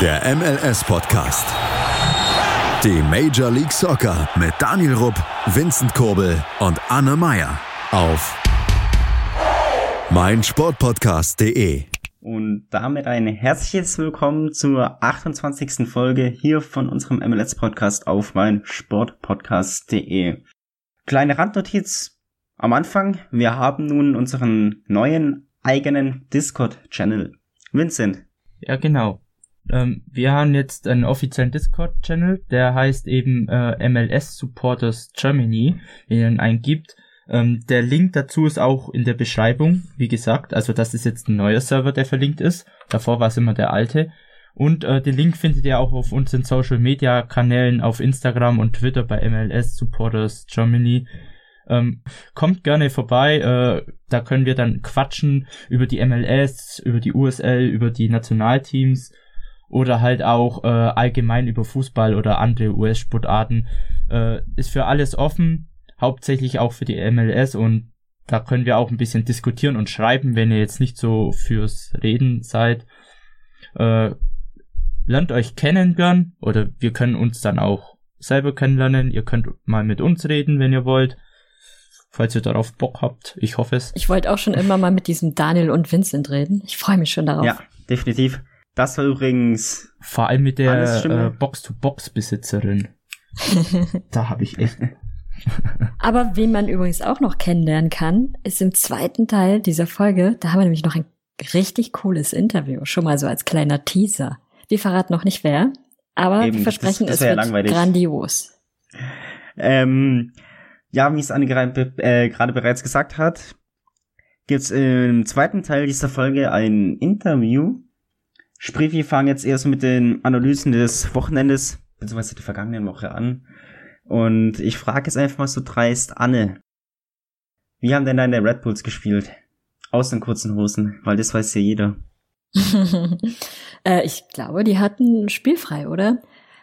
Der MLS-Podcast. Die Major League Soccer mit Daniel Rupp, Vincent Kurbel und Anne Meyer auf meinsportpodcast.de. Und damit ein herzliches Willkommen zur 28. Folge hier von unserem MLS-Podcast auf meinsportpodcast.de. Kleine Randnotiz am Anfang. Wir haben nun unseren neuen eigenen Discord-Channel. Vincent. Ja, genau. Ähm, wir haben jetzt einen offiziellen Discord-Channel, der heißt eben äh, MLS Supporters Germany, wenn ihr ihn eingibt. Ähm, der Link dazu ist auch in der Beschreibung, wie gesagt. Also das ist jetzt ein neuer Server, der verlinkt ist. Davor war es immer der alte. Und äh, den Link findet ihr auch auf unseren Social Media Kanälen auf Instagram und Twitter bei MLS Supporters Germany. Ähm, kommt gerne vorbei, äh, da können wir dann quatschen über die MLS, über die USL, über die Nationalteams oder halt auch äh, allgemein über Fußball oder andere US-Sportarten. Äh, ist für alles offen, hauptsächlich auch für die MLS und da können wir auch ein bisschen diskutieren und schreiben, wenn ihr jetzt nicht so fürs Reden seid. Äh, lernt euch kennen gern oder wir können uns dann auch selber kennenlernen. Ihr könnt mal mit uns reden, wenn ihr wollt falls ihr darauf Bock habt. Ich hoffe es. Ich wollte auch schon immer mal mit diesem Daniel und Vincent reden. Ich freue mich schon darauf. Ja, definitiv. Das war übrigens. Vor allem mit der äh, Box-to-Box-Besitzerin. da habe ich echt. Aber wen man übrigens auch noch kennenlernen kann, ist im zweiten Teil dieser Folge. Da haben wir nämlich noch ein richtig cooles Interview. Schon mal so als kleiner Teaser. Wir verraten noch nicht wer, aber Eben, wir versprechen, das, das es wird langweilig. grandios. Ähm, ja, wie es Anne gerade, äh, gerade bereits gesagt hat, gibt's im zweiten Teil dieser Folge ein Interview. Sprich, wir fangen jetzt erst mit den Analysen des Wochenendes, beziehungsweise der vergangenen Woche an. Und ich frage jetzt einfach mal so dreist, Anne, wie haben denn deine Red Bulls gespielt? Aus den kurzen Hosen, weil das weiß ja jeder. äh, ich glaube, die hatten spielfrei, oder?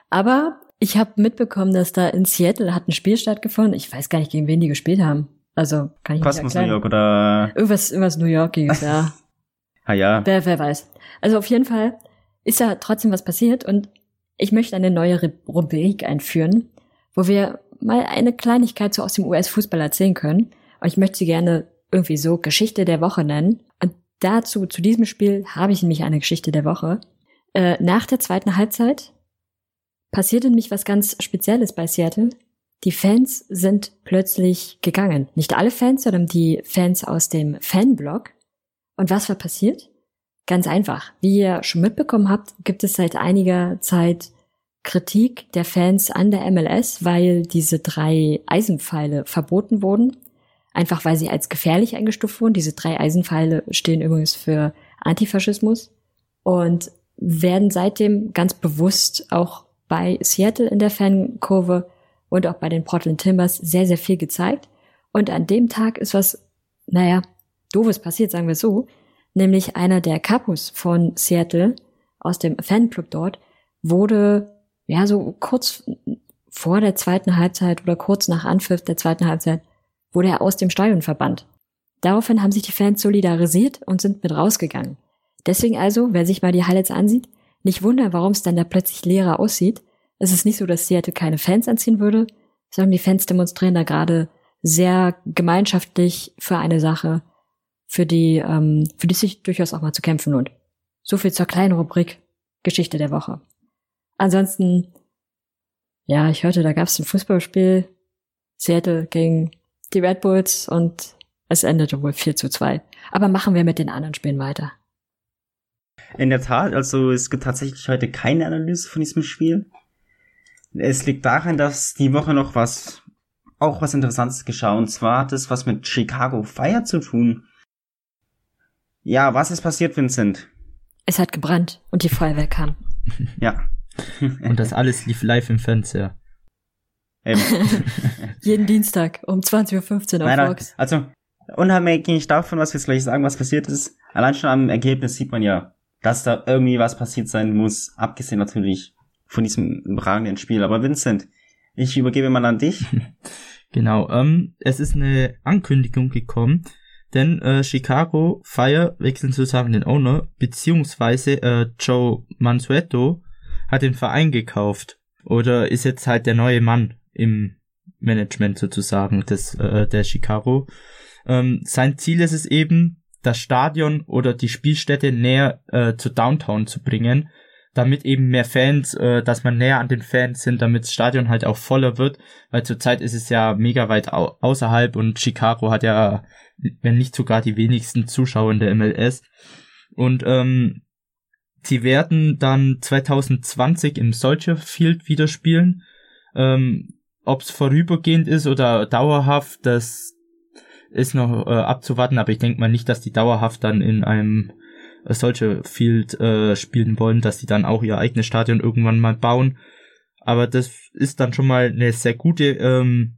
Aber ich habe mitbekommen, dass da in Seattle hat ein Spiel stattgefunden. Ich weiß gar nicht, gegen wen die gespielt haben. Also kann ich Cosmos nicht New York oder irgendwas, irgendwas New Yorkiges, ja. ah ja. Wer, wer weiß. Also auf jeden Fall ist da trotzdem was passiert und ich möchte eine neue Rubrik einführen, wo wir mal eine Kleinigkeit so aus dem US-Fußball erzählen können. Und ich möchte sie gerne irgendwie so Geschichte der Woche nennen. Und dazu, zu diesem Spiel, habe ich nämlich eine Geschichte der Woche. Äh, nach der zweiten Halbzeit passierte nämlich was ganz Spezielles bei Seattle. Die Fans sind plötzlich gegangen. Nicht alle Fans, sondern die Fans aus dem Fanblock. Und was war passiert? Ganz einfach. Wie ihr schon mitbekommen habt, gibt es seit einiger Zeit Kritik der Fans an der MLS, weil diese drei Eisenpfeile verboten wurden. Einfach weil sie als gefährlich eingestuft wurden. Diese drei Eisenpfeile stehen übrigens für Antifaschismus und werden seitdem ganz bewusst auch bei Seattle in der Fankurve und auch bei den Portland Timbers sehr, sehr viel gezeigt. Und an dem Tag ist was, naja, doofes passiert, sagen wir so. Nämlich einer der Capus von Seattle aus dem Fanclub dort wurde, ja, so kurz vor der zweiten Halbzeit oder kurz nach Anpfiff der zweiten Halbzeit wurde er aus dem Stadion verbannt. Daraufhin haben sich die Fans solidarisiert und sind mit rausgegangen. Deswegen also, wer sich mal die Highlights ansieht, nicht wundern, warum es dann da plötzlich leerer aussieht. Es ist nicht so, dass Seattle keine Fans anziehen würde, sondern die Fans demonstrieren da gerade sehr gemeinschaftlich für eine Sache, für die, ähm, für die sich durchaus auch mal zu kämpfen lohnt. So viel zur kleinen Rubrik Geschichte der Woche. Ansonsten, ja, ich hörte, da gab es ein Fußballspiel, Seattle gegen die Red Bulls und es endete wohl 4 zu 2. Aber machen wir mit den anderen Spielen weiter. In der Tat, also es gibt tatsächlich heute keine Analyse von diesem Spiel. Es liegt daran, dass die Woche noch was, auch was Interessantes geschah, und zwar hat es was mit Chicago Fire zu tun. Ja, was ist passiert, Vincent? Es hat gebrannt und die Feuerwehr kam. Ja. und das alles lief live im Fernseher. Eben. Jeden Dienstag um 20.15 Uhr auf Nein, Fox. Also, unabhängig davon, was wir jetzt gleich sagen, was passiert ist, allein schon am Ergebnis sieht man ja, dass da irgendwie was passiert sein muss, abgesehen natürlich von diesem überragenden Spiel. Aber Vincent, ich übergebe mal an dich. Genau, ähm, es ist eine Ankündigung gekommen, denn äh, Chicago Fire wechseln zusammen den Owner, beziehungsweise äh, Joe Mansueto hat den Verein gekauft oder ist jetzt halt der neue Mann im Management sozusagen des äh, der Chicago. Ähm, sein Ziel ist es eben, das Stadion oder die Spielstätte näher äh, zu Downtown zu bringen, damit eben mehr Fans, äh, dass man näher an den Fans sind, damit das Stadion halt auch voller wird, weil zurzeit ist es ja mega weit au außerhalb und Chicago hat ja, wenn nicht sogar die wenigsten Zuschauer in der MLS. Und ähm, sie werden dann 2020 im Soldier Field wieder spielen. Ähm, Ob es vorübergehend ist oder dauerhaft, das ist noch äh, abzuwarten, aber ich denke mal nicht, dass die dauerhaft dann in einem solche Field äh, spielen wollen, dass die dann auch ihr eigenes Stadion irgendwann mal bauen. Aber das ist dann schon mal eine sehr gute ähm,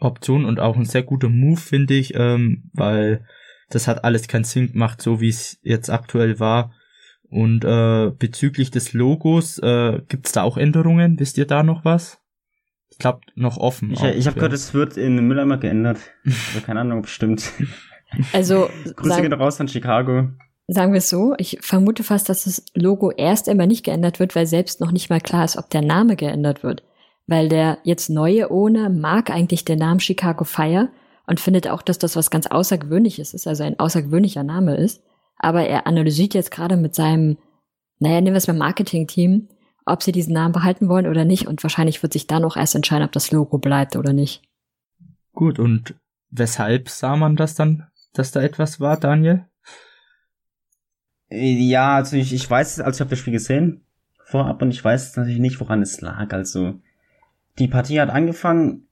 Option und auch ein sehr guter Move, finde ich, ähm, weil das hat alles keinen Sinn gemacht, so wie es jetzt aktuell war. Und äh, bezüglich des Logos, äh, gibt's da auch Änderungen? Wisst ihr da noch was? Ich glaube, noch offen. Ich, ich habe gehört, es wird in den Mülleimer geändert. Also keine Ahnung, ob es stimmt. Also, Grüße gehen raus an Chicago. Sagen wir es so, ich vermute fast, dass das Logo erst einmal nicht geändert wird, weil selbst noch nicht mal klar ist, ob der Name geändert wird. Weil der jetzt neue Owner mag eigentlich den Namen Chicago Fire und findet auch, dass das was ganz Außergewöhnliches ist, also ein außergewöhnlicher Name ist. Aber er analysiert jetzt gerade mit seinem, naja, nehmen wir es mal Marketing-Team, ob sie diesen Namen behalten wollen oder nicht. Und wahrscheinlich wird sich dann auch erst entscheiden, ob das Logo bleibt oder nicht. Gut, und weshalb sah man das dann, dass da etwas war, Daniel? Ja, also ich, ich weiß, also ich habe das Spiel gesehen vorab und ich weiß natürlich nicht, woran es lag. Also die Partie hat angefangen,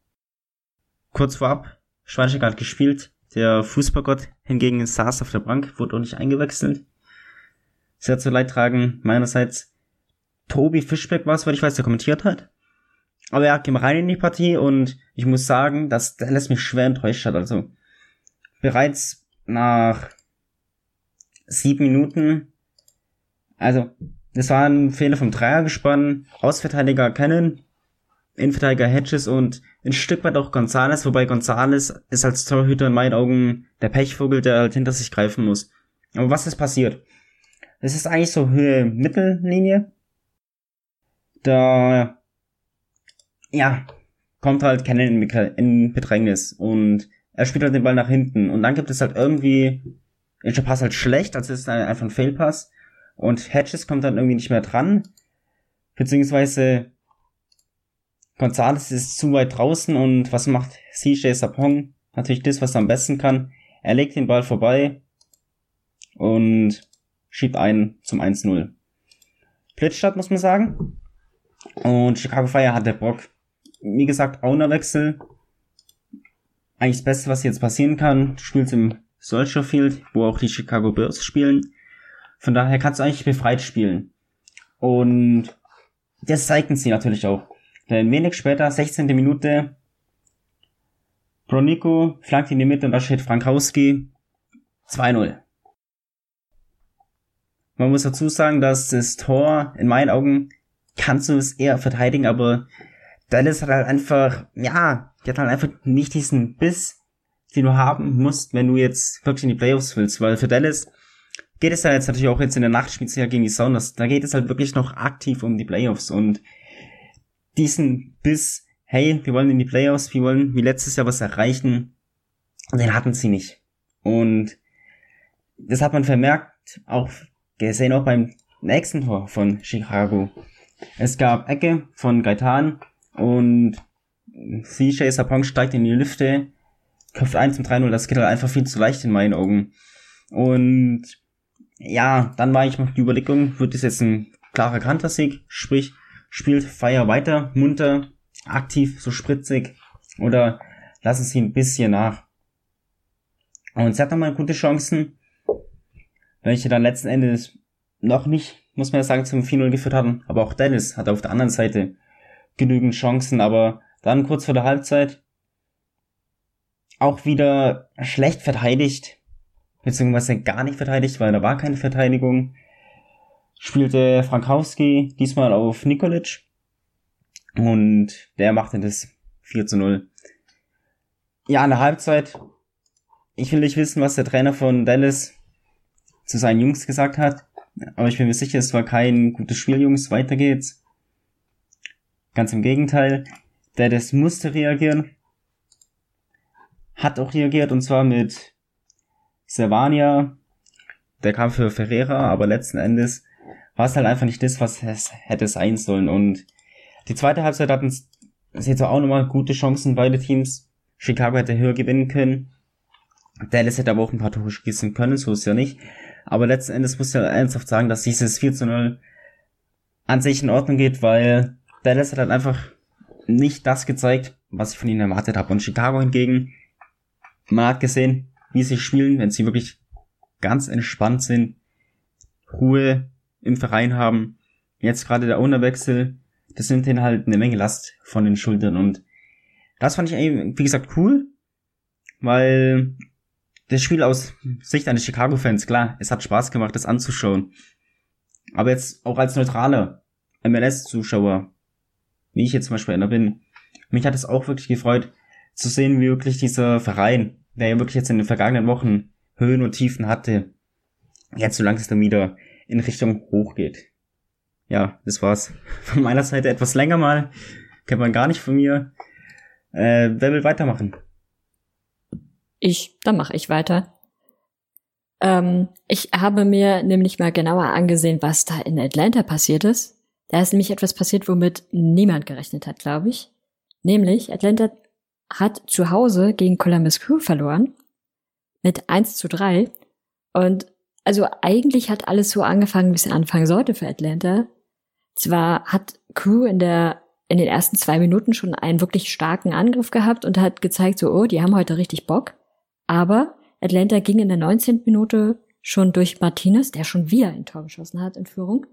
kurz vorab, Schweinsteiger hat gespielt, der Fußballgott hingegen saß auf der Bank, wurde auch nicht eingewechselt. Sehr zu leid tragen meinerseits. Tobi Fischbeck war es, weil ich weiß, der kommentiert hat. Aber er ging rein in die Partie und ich muss sagen, dass lässt mich schwer enttäuscht hat. Also bereits nach sieben Minuten, also das war ein Fehler vom Dreiergespann, Ausverteidiger Cannon, Innenverteidiger Hedges und ein Stück weit auch Gonzales, wobei Gonzales ist als Torhüter in meinen Augen der Pechvogel, der halt hinter sich greifen muss. Aber was ist passiert? Es ist eigentlich so Höhe Mittellinie da, ja, kommt halt Cannon in Bedrängnis und er spielt halt den Ball nach hinten und dann gibt es halt irgendwie, der Pass halt schlecht, also ist einfach ein Failpass und Hedges kommt dann irgendwie nicht mehr dran, beziehungsweise Gonzalez ist zu weit draußen und was macht CJ Sapong? Natürlich das, was er am besten kann. Er legt den Ball vorbei und schiebt ein zum 1-0. Blitzstadt, muss man sagen. Und Chicago Fire hat der Bock. Wie gesagt, Ownerwechsel. Eigentlich das Beste, was jetzt passieren kann. Du spielst im Soldier Field, wo auch die Chicago Bears spielen. Von daher kannst du eigentlich befreit spielen. Und das zeigten sie natürlich auch. Denn wenig später, 16. Minute, Bronico flankt in die Mitte und da steht Frankowski 2-0. Man muss dazu sagen, dass das Tor in meinen Augen kannst du es eher verteidigen, aber Dallas hat halt einfach, ja, die hat halt einfach nicht diesen Biss, den du haben musst, wenn du jetzt wirklich in die Playoffs willst, weil für Dallas geht es ja jetzt natürlich auch jetzt in der Nachtspielzeit gegen die Sounders, da geht es halt wirklich noch aktiv um die Playoffs und diesen Biss, hey, wir wollen in die Playoffs, wir wollen wie letztes Jahr was erreichen, den hatten sie nicht. Und das hat man vermerkt, auch gesehen auch beim nächsten Tor von Chicago. Es gab Ecke von Gaitan und CJ Sapong steigt in die Lüfte, köpft 1 zum 3-0, das geht halt einfach viel zu leicht in meinen Augen. Und ja, dann war ich noch die Überlegung, wird das jetzt ein klarer Kantersieg, sprich, spielt Fire weiter, munter, aktiv, so spritzig, oder lassen sie ein bisschen nach. Und sie hat nochmal gute Chancen, welche dann letzten Endes noch nicht muss man ja sagen, zum 4-0 geführt hatten. Aber auch Dennis hatte auf der anderen Seite genügend Chancen, aber dann kurz vor der Halbzeit auch wieder schlecht verteidigt, beziehungsweise gar nicht verteidigt, weil da war keine Verteidigung. Spielte Frankowski diesmal auf Nikolic und der machte das 4 zu 0. Ja, in der Halbzeit, ich will nicht wissen, was der Trainer von Dallas zu seinen Jungs gesagt hat. Aber ich bin mir sicher, es war kein gutes Spiel, Jungs. Weiter geht's. Ganz im Gegenteil. Dallas musste reagieren. Hat auch reagiert und zwar mit Servania. Der kam für Ferreira, aber letzten Endes war es halt einfach nicht das, was es hätte sein sollen. Und die zweite Halbzeit hatten es jetzt auch nochmal gute Chancen, beide Teams. Chicago hätte höher gewinnen können. Dallas hätte aber auch ein paar Tore schießen können, so ist ja nicht. Aber letzten Endes muss ich ernsthaft sagen, dass dieses 4 zu 0 an sich in Ordnung geht, weil Dallas hat halt einfach nicht das gezeigt, was ich von ihnen erwartet habe. Und Chicago hingegen, man hat gesehen, wie sie spielen, wenn sie wirklich ganz entspannt sind, Ruhe im Verein haben. Jetzt gerade der Ownerwechsel, das nimmt ihnen halt eine Menge Last von den Schultern und das fand ich, wie gesagt, cool, weil das Spiel aus Sicht eines Chicago-Fans, klar, es hat Spaß gemacht, das anzuschauen. Aber jetzt auch als neutraler MLS-Zuschauer, wie ich jetzt zum Beispiel einer bin, mich hat es auch wirklich gefreut, zu sehen, wie wirklich dieser Verein, der ja wirklich jetzt in den vergangenen Wochen Höhen und Tiefen hatte, jetzt so langsam wieder in Richtung hoch geht. Ja, das war's. Von meiner Seite etwas länger mal. Kennt man gar nicht von mir. Äh, wer will weitermachen? Ich, dann mache ich weiter. Ähm, ich habe mir nämlich mal genauer angesehen, was da in Atlanta passiert ist. Da ist nämlich etwas passiert, womit niemand gerechnet hat, glaube ich. Nämlich, Atlanta hat zu Hause gegen Columbus Crew verloren. Mit 1 zu 3. Und also eigentlich hat alles so angefangen, wie es anfangen sollte für Atlanta. Zwar hat Crew in der in den ersten zwei Minuten schon einen wirklich starken Angriff gehabt und hat gezeigt, so, oh, die haben heute richtig Bock. Aber Atlanta ging in der 19. Minute schon durch Martinez, der schon wieder ein Tor geschossen hat in Führung.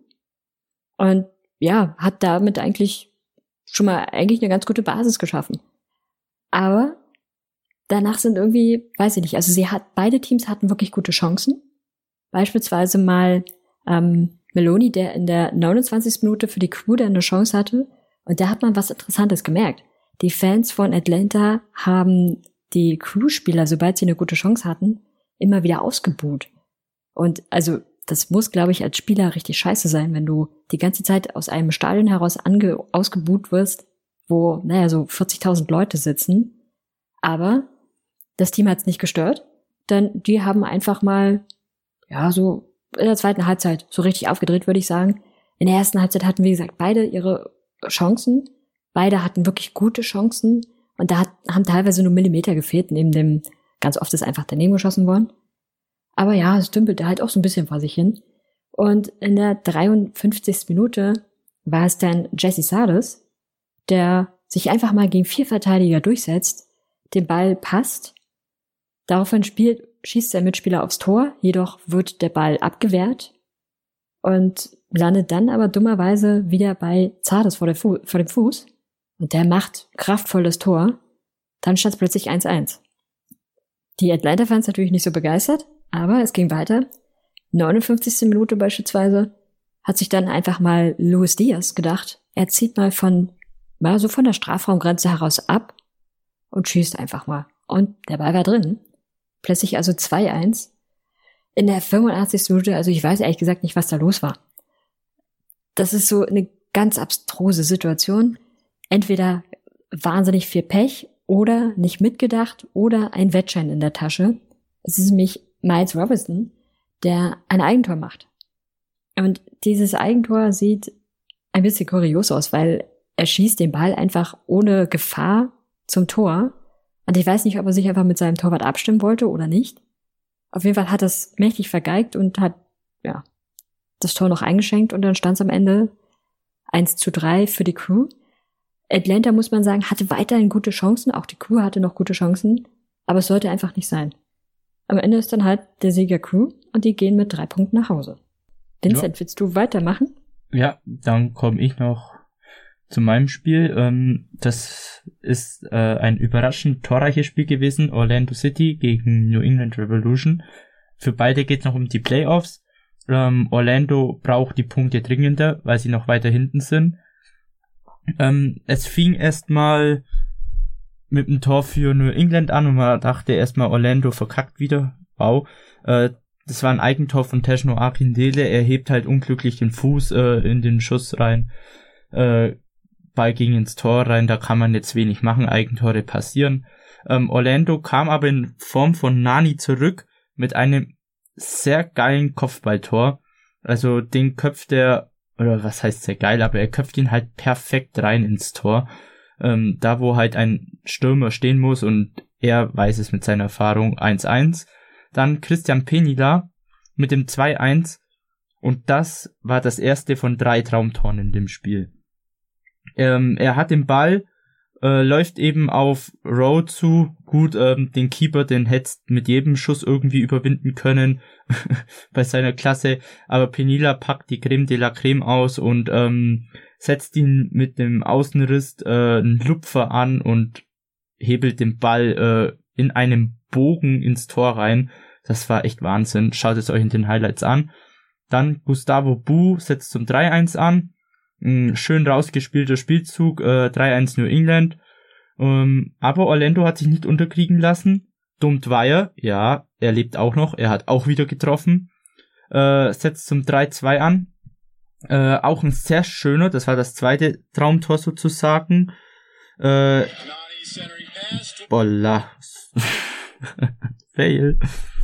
Und ja, hat damit eigentlich schon mal eigentlich eine ganz gute Basis geschaffen. Aber danach sind irgendwie, weiß ich nicht, also sie hat, beide Teams hatten wirklich gute Chancen. Beispielsweise mal ähm, Meloni, der in der 29. Minute für die Crew dann eine Chance hatte. Und da hat man was Interessantes gemerkt. Die Fans von Atlanta haben die Crew-Spieler, sobald sie eine gute Chance hatten, immer wieder ausgebuht. Und also das muss, glaube ich, als Spieler richtig scheiße sein, wenn du die ganze Zeit aus einem Stadion heraus ange ausgebuht wirst, wo, naja, so 40.000 Leute sitzen. Aber das Team hat es nicht gestört, denn die haben einfach mal, ja, so in der zweiten Halbzeit so richtig aufgedreht, würde ich sagen. In der ersten Halbzeit hatten, wie gesagt, beide ihre Chancen. Beide hatten wirklich gute Chancen. Und da hat, haben teilweise nur Millimeter gefehlt, neben dem, ganz oft ist einfach daneben geschossen worden. Aber ja, es dümpelte halt auch so ein bisschen vor sich hin. Und in der 53. Minute war es dann Jesse Sardes, der sich einfach mal gegen vier Verteidiger durchsetzt, den Ball passt. Daraufhin spielt, schießt der Mitspieler aufs Tor, jedoch wird der Ball abgewehrt und landet dann aber dummerweise wieder bei Zardes vor, vor dem Fuß. Und der macht kraftvolles Tor. Dann stand es plötzlich 1-1. Die Atlanta-Fans natürlich nicht so begeistert, aber es ging weiter. 59. Minute beispielsweise hat sich dann einfach mal Luis Diaz gedacht, er zieht mal von, mal so von der Strafraumgrenze heraus ab und schießt einfach mal. Und der Ball war drin. Plötzlich also 2-1. In der 85. Minute, also ich weiß ehrlich gesagt nicht, was da los war. Das ist so eine ganz abstruse Situation entweder wahnsinnig viel Pech oder nicht mitgedacht oder ein Wettschein in der Tasche. Es ist nämlich Miles Robinson, der ein Eigentor macht. Und dieses Eigentor sieht ein bisschen kurios aus, weil er schießt den Ball einfach ohne Gefahr zum Tor. Und ich weiß nicht, ob er sich einfach mit seinem Torwart abstimmen wollte oder nicht. Auf jeden Fall hat er es mächtig vergeigt und hat, ja, das Tor noch eingeschenkt und dann stand es am Ende 1 zu 3 für die Crew. Atlanta, muss man sagen, hatte weiterhin gute Chancen, auch die Crew hatte noch gute Chancen, aber es sollte einfach nicht sein. Am Ende ist dann halt der Sieger Crew und die gehen mit drei Punkten nach Hause. Vincent, ja. willst du weitermachen? Ja, dann komme ich noch zu meinem Spiel. Ähm, das ist äh, ein überraschend torreiches Spiel gewesen. Orlando City gegen New England Revolution. Für beide geht es noch um die Playoffs. Ähm, Orlando braucht die Punkte dringender, weil sie noch weiter hinten sind. Ähm, es fing erstmal mit einem Tor für New England an und man dachte erstmal Orlando verkackt wieder. Wow. Äh, das war ein Eigentor von Teshno Akindele. Er hebt halt unglücklich den Fuß äh, in den Schuss rein. Äh, Ball ging ins Tor rein, da kann man jetzt wenig machen, Eigentore passieren. Ähm, Orlando kam aber in Form von Nani zurück mit einem sehr geilen Kopfballtor. Also den köpft er, oder was heißt sehr geil, aber er köpft ihn halt perfekt rein ins Tor. Ähm, da wo halt ein Stürmer stehen muss und er weiß es mit seiner Erfahrung 1-1. Dann Christian Penila mit dem 2-1 und das war das erste von drei Traumtoren in dem Spiel. Ähm, er hat den Ball, äh, läuft eben auf Row zu. Gut, ähm, den Keeper, den hättest mit jedem Schuss irgendwie überwinden können bei seiner Klasse. Aber Penila packt die Creme de la Creme aus und ähm, setzt ihn mit dem Außenriss äh, einen Lupfer an und hebelt den Ball äh, in einem Bogen ins Tor rein. Das war echt Wahnsinn. Schaut es euch in den Highlights an. Dann Gustavo Bu setzt zum 3-1 an. Ein schön rausgespielter Spielzug, äh, 3-1 New England. Ähm, aber Orlando hat sich nicht unterkriegen lassen. Dumtweier, ja, er lebt auch noch, er hat auch wieder getroffen. Äh, setzt zum 3-2 an. Äh, auch ein sehr schöner, das war das zweite Traumtor sozusagen. Äh, Bolla. Fail.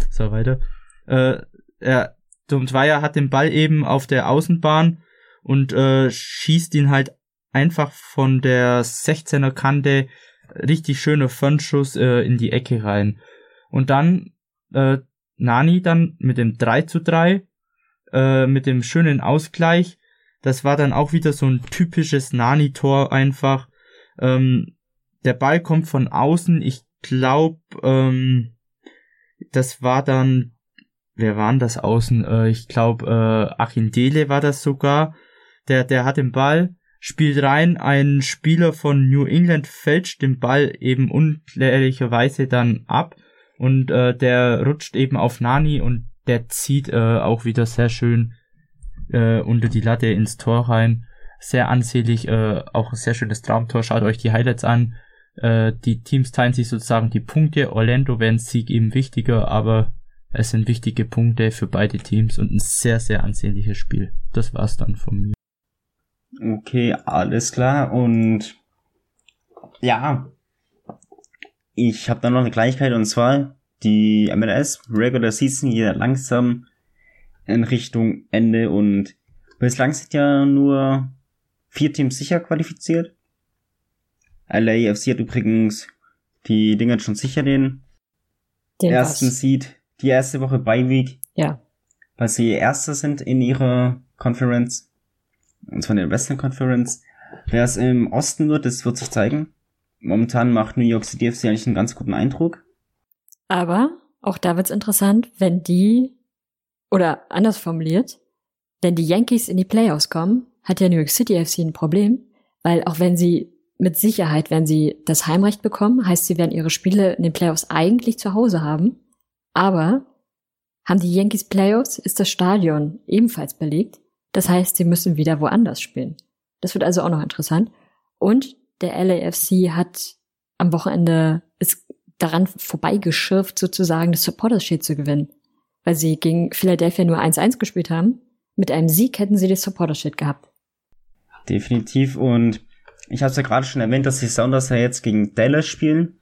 So weiter. Äh, er, Dumtweier hat den Ball eben auf der Außenbahn und äh, schießt ihn halt einfach von der 16er Kante richtig schöner Fernschuss äh, in die Ecke rein. Und dann äh, Nani dann mit dem 3 zu 3, äh, mit dem schönen Ausgleich. Das war dann auch wieder so ein typisches Nani-Tor einfach. Ähm, der Ball kommt von außen. Ich glaube, ähm, das war dann, wer waren das außen? Äh, ich glaube, äh, Achindele war das sogar. Der, der hat den Ball, spielt rein, ein Spieler von New England fälscht den Ball eben unklärlicherweise dann ab und äh, der rutscht eben auf Nani und der zieht äh, auch wieder sehr schön äh, unter die Latte ins Tor rein. Sehr ansehlich, äh, auch ein sehr schönes Traumtor. Schaut euch die Highlights an. Äh, die Teams teilen sich sozusagen die Punkte. Orlando wäre ein Sieg eben wichtiger, aber es sind wichtige Punkte für beide Teams und ein sehr, sehr ansehnliches Spiel. Das war's dann von mir. Okay, alles klar. Und ja, ich habe dann noch eine Kleinigkeit und zwar die MLS Regular Season hier langsam in Richtung Ende und bislang sind ja nur vier Teams sicher qualifiziert. LAFC hat übrigens die Dinger schon sicher den, den ersten was? Seed, die erste Woche bei Week. Ja. Weil sie Erster sind in ihrer Conference. Und zwar in der Western Conference. Wer es im Osten wird, das wird sich zeigen. Momentan macht New York City FC eigentlich einen ganz guten Eindruck. Aber auch da wird's interessant, wenn die, oder anders formuliert, wenn die Yankees in die Playoffs kommen, hat ja New York City FC ein Problem, weil auch wenn sie mit Sicherheit, wenn sie das Heimrecht bekommen, heißt, sie werden ihre Spiele in den Playoffs eigentlich zu Hause haben. Aber haben die Yankees Playoffs, ist das Stadion ebenfalls belegt. Das heißt, sie müssen wieder woanders spielen. Das wird also auch noch interessant. Und der LAFC hat am Wochenende ist daran vorbeigeschirft, sozusagen das Supporters Shield zu gewinnen. Weil sie gegen Philadelphia nur 1-1 gespielt haben. Mit einem Sieg hätten sie das Supporters Shield gehabt. Definitiv. Und ich habe es ja gerade schon erwähnt, dass die Sounders ja jetzt gegen Dallas spielen.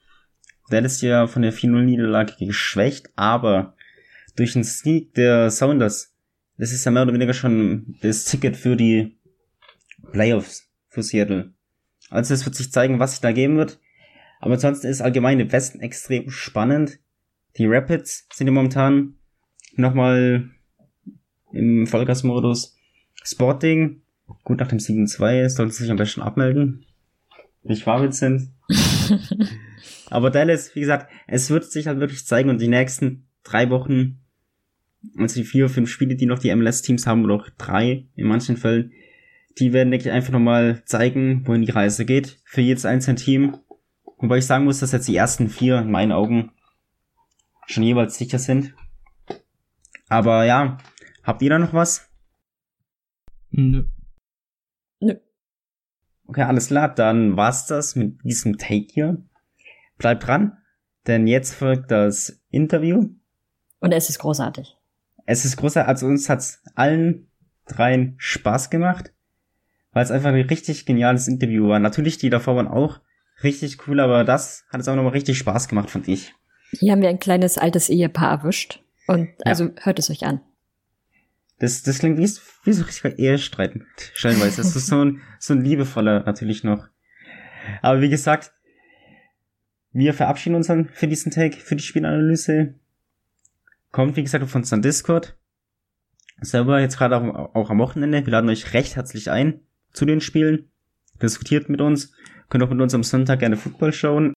Dallas ist ja von der 4-0-Niederlage geschwächt, aber durch den Sneak der Sounders, das ist ja mehr oder weniger schon das Ticket für die Playoffs für Seattle. Also es wird sich zeigen, was sich da geben wird. Aber ansonsten ist allgemein im Westen extrem spannend. Die Rapids sind ja momentan nochmal im Vollgasmodus. Sporting Gut, nach dem 7-2 sollten sie sich am besten abmelden. Nicht wahr, Vincent? Aber Dallas, wie gesagt, es wird sich halt wirklich zeigen und die nächsten drei Wochen, also die vier, fünf Spiele, die noch die MLS-Teams haben, oder auch drei in manchen Fällen, die werden, denke ich, einfach nochmal zeigen, wohin die Reise geht für jedes einzelne Team. Wobei ich sagen muss, dass jetzt die ersten vier in meinen Augen schon jeweils sicher sind. Aber ja, habt ihr da noch was? Nö. Nö. Okay, alles klar, dann war's das mit diesem Take hier. Bleibt dran, denn jetzt folgt das Interview. Und es ist großartig. Es ist großartig, also uns hat's allen dreien Spaß gemacht, weil es einfach ein richtig geniales Interview war. Natürlich, die davor waren auch richtig cool, aber das hat es auch nochmal richtig Spaß gemacht, fand ich. Hier haben wir ein kleines altes Ehepaar erwischt. Und also ja. hört es euch an. Das, das klingt wie, wie so richtig Ehestreit, stellenweise. Das ist so ein, so ein liebevoller natürlich noch. Aber wie gesagt, wir verabschieden uns dann für diesen Tag, für die Spielanalyse. Kommt, wie gesagt, auf unseren Discord. Selber jetzt gerade auch, auch am Wochenende. Wir laden euch recht herzlich ein zu den Spielen. Diskutiert mit uns. Könnt auch mit uns am Sonntag gerne Football schauen.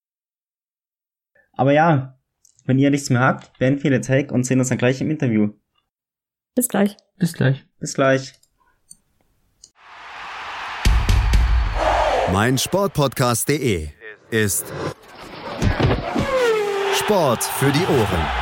Aber ja, wenn ihr nichts mehr habt, beenden wir den Tag und sehen uns dann gleich im Interview. Bis gleich. Bis gleich. Bis gleich. Mein Sportpodcast.de ist Sport für die Ohren.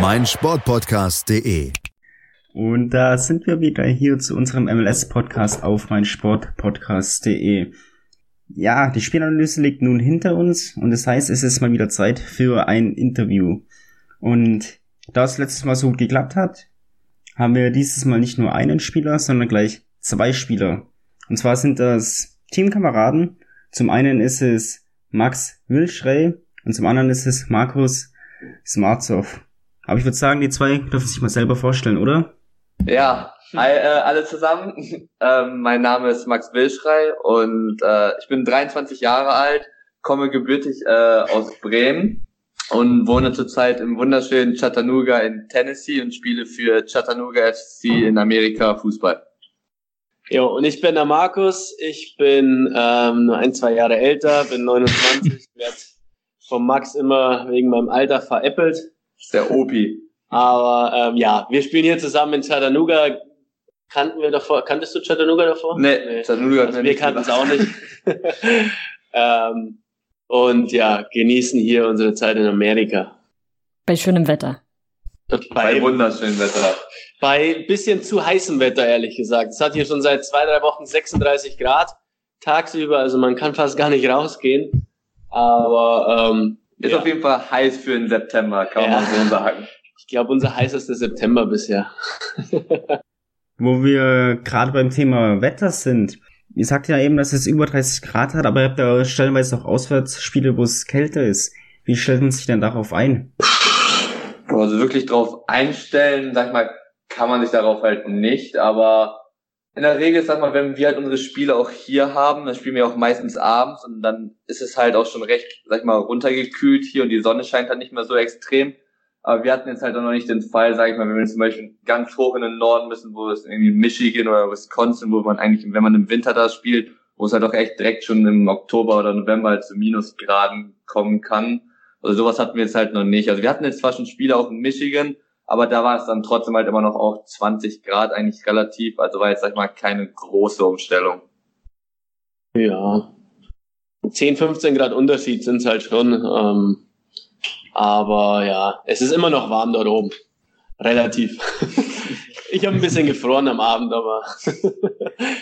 meinsportpodcast.de. Und da sind wir wieder hier zu unserem MLS-Podcast auf meinsportpodcast.de. Ja, die Spielanalyse liegt nun hinter uns und das heißt, es ist mal wieder Zeit für ein Interview. Und da es letztes Mal so gut geklappt hat, haben wir dieses Mal nicht nur einen Spieler, sondern gleich zwei Spieler. Und zwar sind das Teamkameraden. Zum einen ist es Max Wilschrey und zum anderen ist es Markus Smartsoff. Aber ich würde sagen, die zwei dürfen sich mal selber vorstellen, oder? Ja, hi, äh, alle zusammen. ähm, mein Name ist Max Wilschrei und äh, ich bin 23 Jahre alt, komme gebürtig äh, aus Bremen und wohne zurzeit im wunderschönen Chattanooga in Tennessee und spiele für Chattanooga FC in Amerika Fußball. Jo, und ich bin der Markus. Ich bin ähm, nur ein, zwei Jahre älter, bin 29, werde vom Max immer wegen meinem Alter veräppelt. Das ist der Opi. Aber ähm, ja, wir spielen hier zusammen in Chattanooga. Kannten wir davor? Kanntest du Chattanooga davor? Nee, nee. Chattanooga also wir kannten es auch nicht. ähm, und ja, genießen hier unsere Zeit in Amerika. Bei schönem Wetter. Bei, bei wunderschönem Wetter. Bei bisschen zu heißem Wetter, ehrlich gesagt. Es hat hier schon seit zwei, drei Wochen 36 Grad tagsüber, also man kann fast gar nicht rausgehen. Aber ähm, ist ja. auf jeden Fall heiß für den September, kann ja. man so sagen. Ich glaube, unser heißester September bisher. Wo wir gerade beim Thema Wetter sind. Ihr sagt ja eben, dass es über 30 Grad hat, aber ihr habt ja stellenweise auch Auswärtsspiele, wo es kälter ist. Wie stellt man sich denn darauf ein? Also wirklich drauf einstellen, sag ich mal, kann man sich darauf halt nicht, aber in der Regel, sag mal, wenn wir halt unsere Spiele auch hier haben, dann spielen wir auch meistens abends und dann ist es halt auch schon recht, sag ich mal, runtergekühlt hier und die Sonne scheint halt nicht mehr so extrem. Aber wir hatten jetzt halt auch noch nicht den Fall, sage ich mal, wenn wir zum Beispiel ganz hoch in den Norden müssen, wo es irgendwie Michigan oder Wisconsin, wo man eigentlich, wenn man im Winter da spielt, wo es halt auch echt direkt schon im Oktober oder November halt zu Minusgraden kommen kann. Also sowas hatten wir jetzt halt noch nicht. Also wir hatten jetzt zwar schon Spiele auch in Michigan, aber da war es dann trotzdem halt immer noch auch 20 Grad eigentlich relativ. Also war jetzt, sag ich mal, keine große Umstellung. Ja. 10, 15 Grad Unterschied sind es halt schon. Ähm, aber ja, es ist immer noch warm dort oben. Relativ. ich habe ein bisschen gefroren am Abend, aber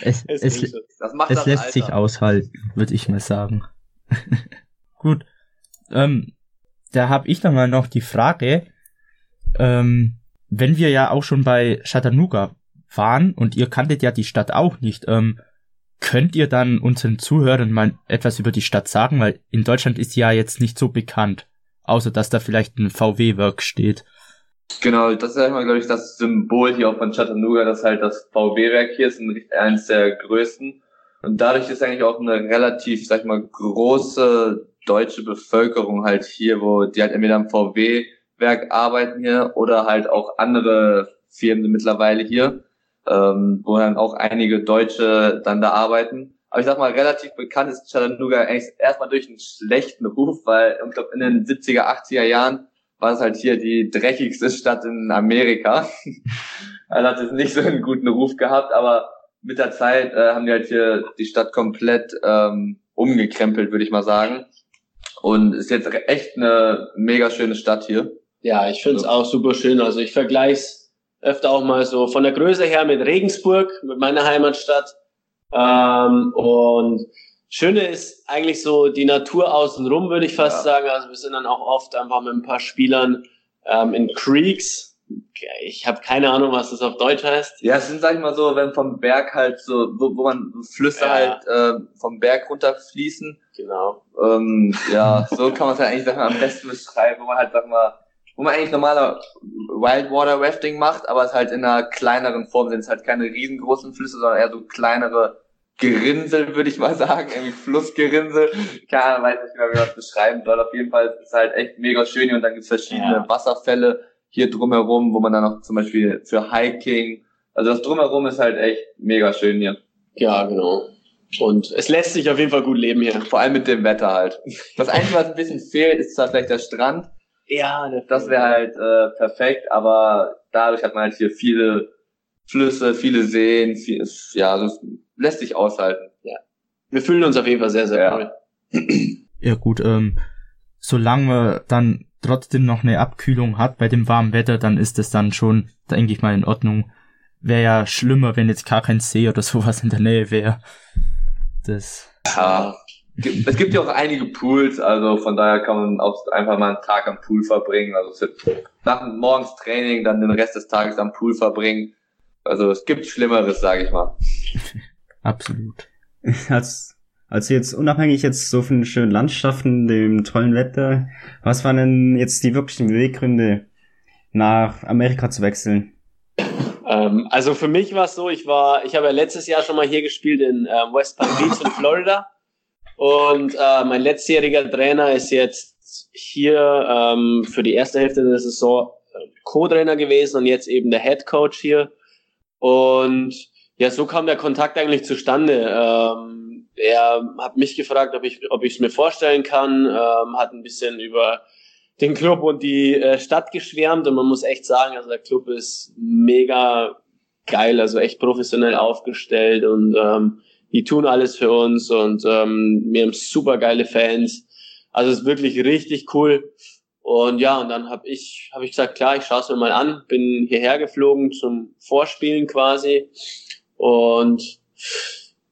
es, es, es, es lässt Alter. sich aushalten, würde ich mal sagen. Gut. Ähm, da habe ich dann mal noch die Frage, ähm, wenn wir ja auch schon bei Chattanooga waren und ihr kanntet ja die Stadt auch nicht, ähm, könnt ihr dann unseren Zuhörern mal etwas über die Stadt sagen, weil in Deutschland ist sie ja jetzt nicht so bekannt. Außer dass da vielleicht ein VW-Werk steht. Genau, das ist einmal, glaube ich, das Symbol hier auch von Chattanooga, dass halt das VW-Werk hier ist, eines der größten. Und dadurch ist eigentlich auch eine relativ, sag ich mal, große deutsche Bevölkerung halt hier, wo die halt entweder am VW-Werk arbeiten hier oder halt auch andere Firmen mittlerweile hier, ähm, wo dann auch einige Deutsche dann da arbeiten. Aber ich sag mal, relativ bekannt ist Chattanooga eigentlich erstmal durch einen schlechten Ruf, weil ich glaube in den 70er, 80er Jahren war es halt hier die dreckigste Stadt in Amerika. also hat es nicht so einen guten Ruf gehabt, aber mit der Zeit äh, haben die halt hier die Stadt komplett ähm, umgekrempelt, würde ich mal sagen. Und ist jetzt echt eine mega schöne Stadt hier. Ja, ich finde es auch super schön. Also ich vergleiche es öfter auch mal so von der Größe her mit Regensburg, mit meiner Heimatstadt. Ähm, und Schöne ist eigentlich so die Natur außenrum, würde ich fast ja. sagen. Also wir sind dann auch oft einfach mit ein paar Spielern ähm, in Creeks. Ich habe keine Ahnung, was das auf Deutsch heißt. Ja, es sind, sag ich mal so, wenn vom Berg halt so, wo, wo man Flüsse ja. halt äh, vom Berg runterfließen. Genau. Ähm, ja, so kann man es halt eigentlich sag mal, am besten beschreiben, wo man halt, sag mal, wo man eigentlich normaler Wildwater Rafting macht, aber es halt in einer kleineren Form sind es halt keine riesengroßen Flüsse, sondern eher so kleinere Gerinnsel, würde ich mal sagen, irgendwie Flussgerinnsel. Keine Ahnung, weiß nicht genau, wie man das beschreiben soll. Auf jeden Fall ist es halt echt mega schön hier und dann gibt es verschiedene ja. Wasserfälle hier drumherum, wo man dann auch zum Beispiel für Hiking, also das drumherum ist halt echt mega schön hier. Ja, genau. Und es lässt sich auf jeden Fall gut leben hier. Vor allem mit dem Wetter halt. Das Einzige, was ein bisschen fehlt, ist zwar vielleicht der Strand. Ja, das wäre halt äh, perfekt, aber dadurch hat man halt hier viele Flüsse, viele Seen, viel, ja, das lässt sich aushalten. Ja. Wir fühlen uns auf jeden Fall sehr, sehr ja. wohl. Ja gut, ähm, solange man dann trotzdem noch eine Abkühlung hat bei dem warmen Wetter, dann ist es dann schon, denke ich mal, in Ordnung. Wäre ja schlimmer, wenn jetzt gar kein See oder sowas in der Nähe wäre. Das. Ja. Es gibt ja auch einige Pools, also von daher kann man auch einfach mal einen Tag am Pool verbringen. Also nach morgens Training, dann den Rest des Tages am Pool verbringen. Also es gibt Schlimmeres, sage ich mal. Absolut. Als, als jetzt unabhängig jetzt so von den schönen Landschaften, dem tollen Wetter, was waren denn jetzt die wirklichen Beweggründe, nach Amerika zu wechseln? Ähm, also für mich war es so, ich war, ich habe ja letztes Jahr schon mal hier gespielt in äh, West Palm Beach in Florida. Und äh, mein letztjähriger Trainer ist jetzt hier ähm, für die erste Hälfte der Saison äh, Co-Trainer gewesen und jetzt eben der Head Coach hier. Und ja, so kam der Kontakt eigentlich zustande. Ähm, er hat mich gefragt, ob ich ob ich es mir vorstellen kann, ähm, hat ein bisschen über den Club und die äh, Stadt geschwärmt und man muss echt sagen, also der Club ist mega geil, also echt professionell aufgestellt und ähm, die tun alles für uns und ähm, wir haben super geile Fans. Also es ist wirklich richtig cool. Und ja, und dann habe ich, hab ich gesagt, klar, ich schaue es mir mal an, bin hierher geflogen zum Vorspielen quasi. Und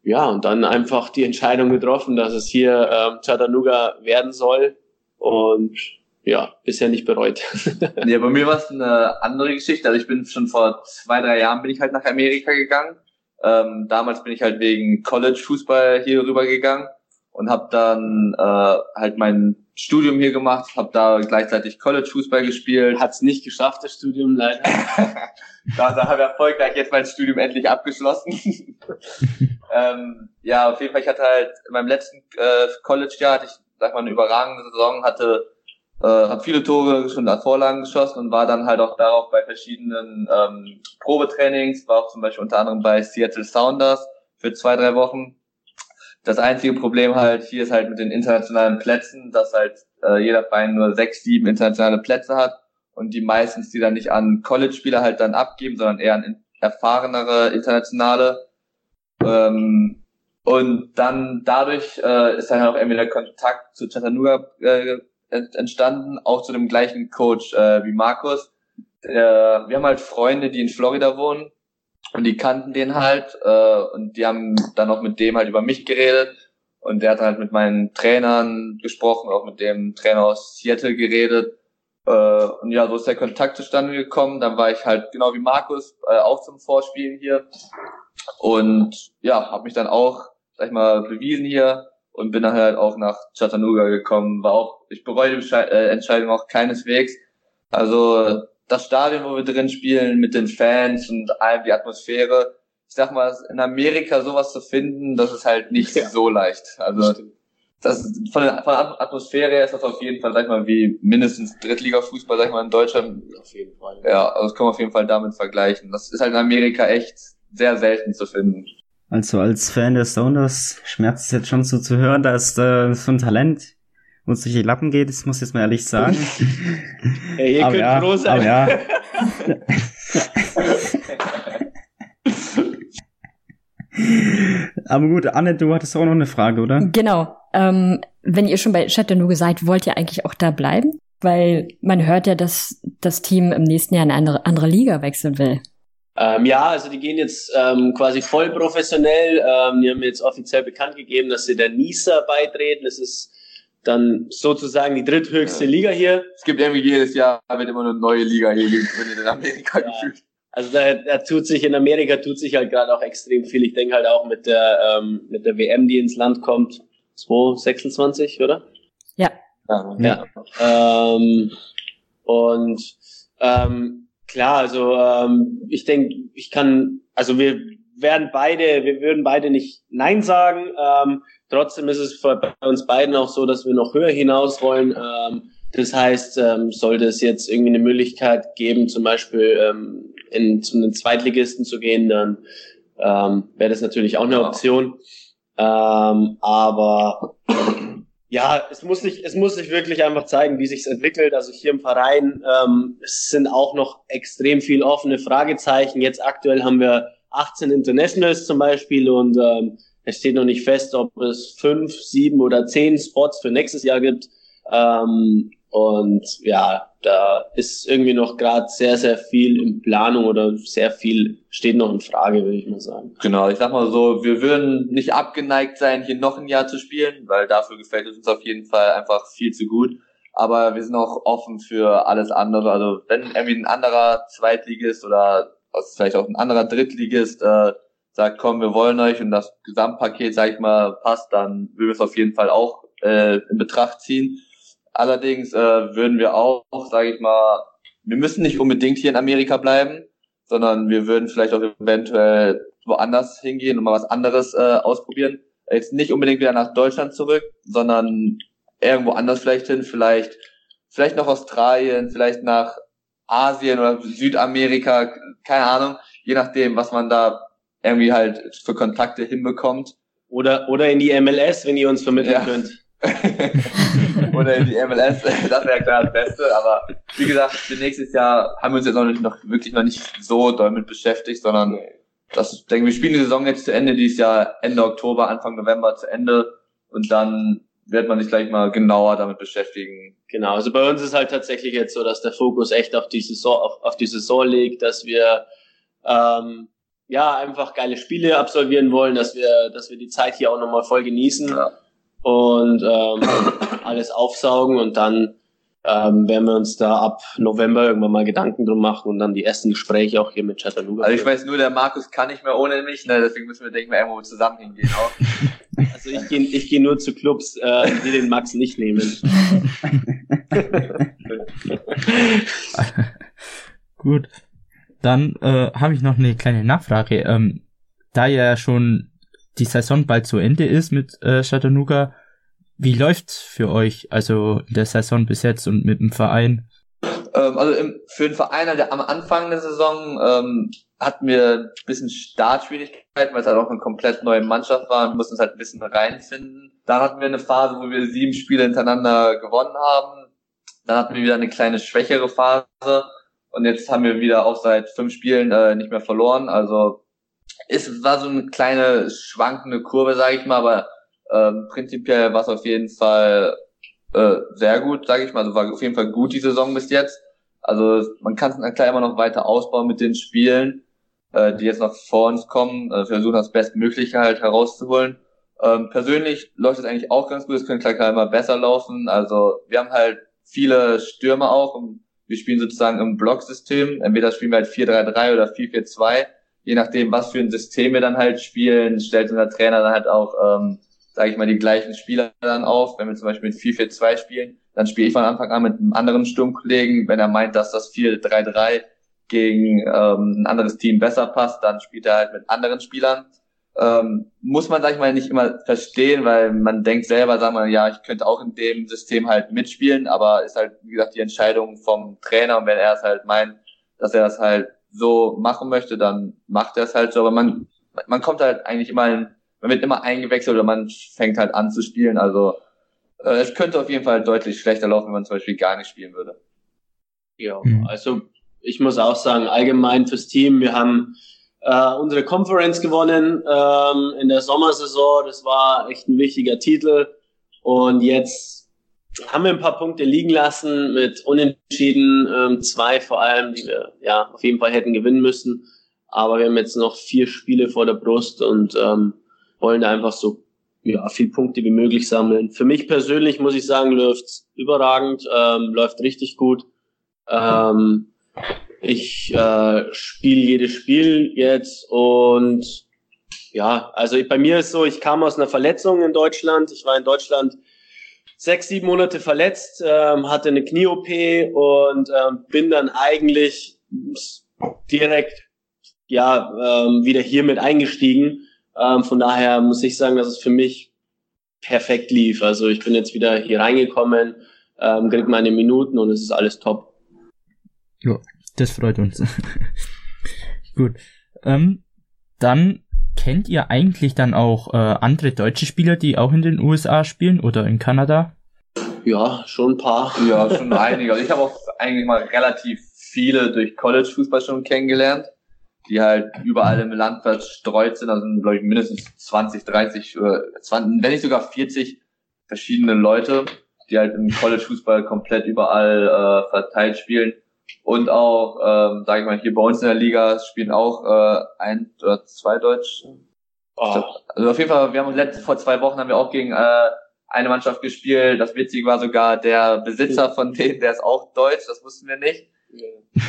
ja, und dann einfach die Entscheidung getroffen, dass es hier ähm, Chattanooga werden soll. Und ja, bisher nicht bereut. ja, bei mir war es eine andere Geschichte. Also ich bin schon vor zwei, drei Jahren bin ich halt nach Amerika gegangen. Ähm, damals bin ich halt wegen College-Fußball hier rüber gegangen und habe dann äh, halt mein Studium hier gemacht, habe da gleichzeitig College-Fußball gespielt. Hat's nicht geschafft, das Studium leider. da, da habe ich erfolgreich jetzt mein Studium endlich abgeschlossen. ähm, ja, auf jeden Fall, ich hatte halt in meinem letzten äh, College-Jahr hatte ich, sag mal, eine überragende Saison, hatte äh, habe viele Tore schon als Vorlagen geschossen und war dann halt auch darauf bei verschiedenen ähm, Probetrainings, war auch zum Beispiel unter anderem bei Seattle Sounders für zwei, drei Wochen das einzige Problem halt hier ist halt mit den internationalen Plätzen, dass halt äh, jeder Verein nur sechs, sieben internationale Plätze hat und die meistens die dann nicht an College-Spieler halt dann abgeben, sondern eher an erfahrenere internationale. Ähm, und dann dadurch äh, ist dann halt auch irgendwie der Kontakt zu Chattanooga äh, entstanden, auch zu dem gleichen Coach äh, wie Markus. Äh, wir haben halt Freunde, die in Florida wohnen und die kannten den halt äh, und die haben dann auch mit dem halt über mich geredet. Und der hat halt mit meinen Trainern gesprochen, auch mit dem Trainer aus Seattle geredet. Äh, und ja, so ist der Kontakt zustande gekommen. Dann war ich halt genau wie Markus äh, auch zum Vorspielen hier. Und ja, habe mich dann auch, sag ich mal, bewiesen hier und bin dann halt auch nach Chattanooga gekommen. War auch, ich bereue die äh, Entscheidung auch keineswegs. Also das Stadion, wo wir drin spielen, mit den Fans und allem, die Atmosphäre. Ich sag mal, in Amerika sowas zu finden, das ist halt nicht ja. so leicht. Also das von der, von der Atmosphäre her ist das auf jeden Fall, sag ich mal, wie mindestens Drittliga-Fußball, sag ich mal, in Deutschland. Auf jeden Fall. Ja, also das kann man auf jeden Fall damit vergleichen. Das ist halt in Amerika echt sehr selten zu finden. Also als Fan der Stoners schmerzt es jetzt schon so zu hören, dass äh, so ein Talent uns durch die Lappen geht, das muss ich jetzt mal ehrlich sagen. Ey, ihr aber könnt ja, froh sein. ja. Aber gut, Anne, du hattest auch noch eine Frage, oder? Genau. Ähm, wenn ihr schon bei Chattanooga seid, wollt ihr eigentlich auch da bleiben? Weil man hört ja, dass das Team im nächsten Jahr in eine andere, andere Liga wechseln will. Ähm, ja, also die gehen jetzt ähm, quasi voll professionell. Ähm, die haben jetzt offiziell bekannt gegeben, dass sie der NISA beitreten. Das ist dann sozusagen die dritthöchste ja. Liga hier. Es gibt irgendwie jedes Jahr wird immer eine neue Liga hier in Amerika ja. gefühlt. Also da, da tut sich in Amerika tut sich halt gerade auch extrem viel. Ich denke halt auch mit der ähm, mit der WM, die ins Land kommt, 2026, oder? Ja. Ja. ja. Ähm, und ähm, klar, also ähm, ich denke, ich kann, also wir werden beide, wir würden beide nicht Nein sagen. Ähm, trotzdem ist es bei uns beiden auch so, dass wir noch höher hinaus wollen. Ähm, das heißt, ähm, sollte es jetzt irgendwie eine Möglichkeit geben, zum Beispiel ähm, in, zu einem Zweitligisten zu gehen, dann ähm, wäre das natürlich auch eine Option. Ähm, aber ja, es muss sich, es muss sich wirklich einfach zeigen, wie sich's entwickelt. Also hier im Verein ähm, es sind auch noch extrem viel offene Fragezeichen. Jetzt aktuell haben wir 18 Internationals zum Beispiel und ähm, es steht noch nicht fest, ob es fünf, sieben oder zehn Spots für nächstes Jahr gibt. Ähm, und ja, da ist irgendwie noch gerade sehr, sehr viel in Planung oder sehr viel steht noch in Frage, würde ich mal sagen. Genau, ich sag mal so, wir würden nicht abgeneigt sein, hier noch ein Jahr zu spielen, weil dafür gefällt es uns auf jeden Fall einfach viel zu gut. Aber wir sind auch offen für alles andere. Also wenn irgendwie ein anderer Zweitligist oder vielleicht auch ein anderer Drittligist äh, sagt, komm, wir wollen euch und das Gesamtpaket, sag ich mal, passt, dann würden wir es auf jeden Fall auch äh, in Betracht ziehen. Allerdings äh, würden wir auch, sage ich mal, wir müssen nicht unbedingt hier in Amerika bleiben, sondern wir würden vielleicht auch eventuell woanders hingehen und mal was anderes äh, ausprobieren. Jetzt nicht unbedingt wieder nach Deutschland zurück, sondern irgendwo anders vielleicht hin, vielleicht, vielleicht nach Australien, vielleicht nach Asien oder Südamerika, keine Ahnung, je nachdem, was man da irgendwie halt für Kontakte hinbekommt. Oder, oder in die MLS, wenn ihr uns vermitteln ja. könnt. oder in die MLS, das wäre klar das Beste. Aber wie gesagt, für nächstes Jahr haben wir uns jetzt noch, nicht, noch wirklich noch nicht so doll mit beschäftigt, sondern das, denke wir spielen die Saison jetzt zu Ende, dieses Jahr Ende Oktober, Anfang November zu Ende und dann wird man sich gleich mal genauer damit beschäftigen. Genau, also bei uns ist halt tatsächlich jetzt so, dass der Fokus echt auf die Saison, auf, auf die Saison liegt, dass wir ähm, ja einfach geile Spiele absolvieren wollen, dass wir, dass wir die Zeit hier auch nochmal voll genießen. Ja und ähm, alles aufsaugen und dann ähm, werden wir uns da ab November irgendwann mal Gedanken drum machen und dann die ersten Gespräche auch hier mit Chattanooga. Also ich weiß nur, der Markus kann nicht mehr ohne mich, ne? deswegen müssen wir denken wir irgendwo zusammen hingehen auch. Also ich gehe ich geh nur zu Clubs, äh, die den Max nicht nehmen. Gut. Dann äh, habe ich noch eine kleine Nachfrage. Ähm, da ja schon die Saison bald zu Ende ist mit äh, Chattanooga, wie läuft's für euch, also in der Saison bis jetzt und mit dem Verein? Ähm, also im, für den Verein halt am Anfang der Saison ähm, hatten wir ein bisschen Startschwierigkeiten, weil es halt auch eine komplett neue Mannschaft war. Wir mussten uns halt ein bisschen reinfinden. Dann hatten wir eine Phase, wo wir sieben Spiele hintereinander gewonnen haben. Dann hatten wir wieder eine kleine schwächere Phase. Und jetzt haben wir wieder auch seit fünf Spielen äh, nicht mehr verloren. Also es war so eine kleine schwankende Kurve, sage ich mal, aber ähm, prinzipiell war es auf jeden Fall äh, sehr gut, sage ich mal. Also war auf jeden Fall gut die Saison bis jetzt. Also man kann es klar immer noch weiter ausbauen mit den Spielen, äh, die jetzt noch vor uns kommen. Wir versuchen das Bestmögliche halt herauszuholen. Ähm, persönlich läuft es eigentlich auch ganz gut. Es könnte klar immer besser laufen. Also wir haben halt viele Stürme auch und wir spielen sozusagen im Blocksystem. Entweder spielen wir halt 4-3-3 oder 4-4-2 je nachdem, was für ein System wir dann halt spielen, stellt unser Trainer dann halt auch, ähm, sage ich mal, die gleichen Spieler dann auf. Wenn wir zum Beispiel mit 4-4-2 spielen, dann spiele ich von Anfang an mit einem anderen Sturmkollegen. Wenn er meint, dass das 4-3-3 gegen ähm, ein anderes Team besser passt, dann spielt er halt mit anderen Spielern. Ähm, muss man, sag ich mal, nicht immer verstehen, weil man denkt selber, sagen wir, ja, ich könnte auch in dem System halt mitspielen, aber ist halt, wie gesagt, die Entscheidung vom Trainer und wenn er es halt meint, dass er das halt so machen möchte, dann macht er es halt so. Aber man, man kommt halt eigentlich immer in, man wird immer eingewechselt oder man fängt halt an zu spielen. Also äh, es könnte auf jeden Fall deutlich schlechter laufen, wenn man zum Beispiel gar nicht spielen würde. Ja, mhm. also ich muss auch sagen, allgemein fürs Team, wir haben äh, unsere Conference gewonnen ähm, in der Sommersaison. Das war echt ein wichtiger Titel. Und jetzt haben wir ein paar Punkte liegen lassen mit Unentschieden, ähm, zwei vor allem, die wir ja auf jeden Fall hätten gewinnen müssen. Aber wir haben jetzt noch vier Spiele vor der Brust und ähm, wollen da einfach so ja, viel Punkte wie möglich sammeln. Für mich persönlich muss ich sagen, läuft's überragend, ähm, läuft richtig gut. Ähm, ich äh, spiele jedes Spiel jetzt und ja, also bei mir ist so, ich kam aus einer Verletzung in Deutschland. Ich war in Deutschland sechs, sieben Monate verletzt, ähm, hatte eine Knie-OP und ähm, bin dann eigentlich direkt ja ähm, wieder hier mit eingestiegen. Ähm, von daher muss ich sagen, dass es für mich perfekt lief. Also ich bin jetzt wieder hier reingekommen, ähm, krieg meine Minuten und es ist alles top. Ja, das freut uns. Gut. Ähm, dann kennt ihr eigentlich dann auch äh, andere deutsche Spieler, die auch in den USA spielen oder in Kanada? Ja, schon ein paar. Ja, schon einige. Also ich habe auch eigentlich mal relativ viele durch College-Fußball schon kennengelernt, die halt überall im Land verstreut sind. Also sind, glaube ich, mindestens 20, 30, 20, wenn nicht sogar 40 verschiedene Leute, die halt im College-Fußball komplett überall äh, verteilt spielen. Und auch, ähm, sage ich mal, hier bei uns in der Liga spielen auch äh, ein oder zwei Deutsche. Oh. Also auf jeden Fall, wir haben uns letzt, vor zwei Wochen haben wir auch gegen äh, eine Mannschaft gespielt. Das Witzige war sogar der Besitzer von denen, der ist auch deutsch, das wussten wir nicht.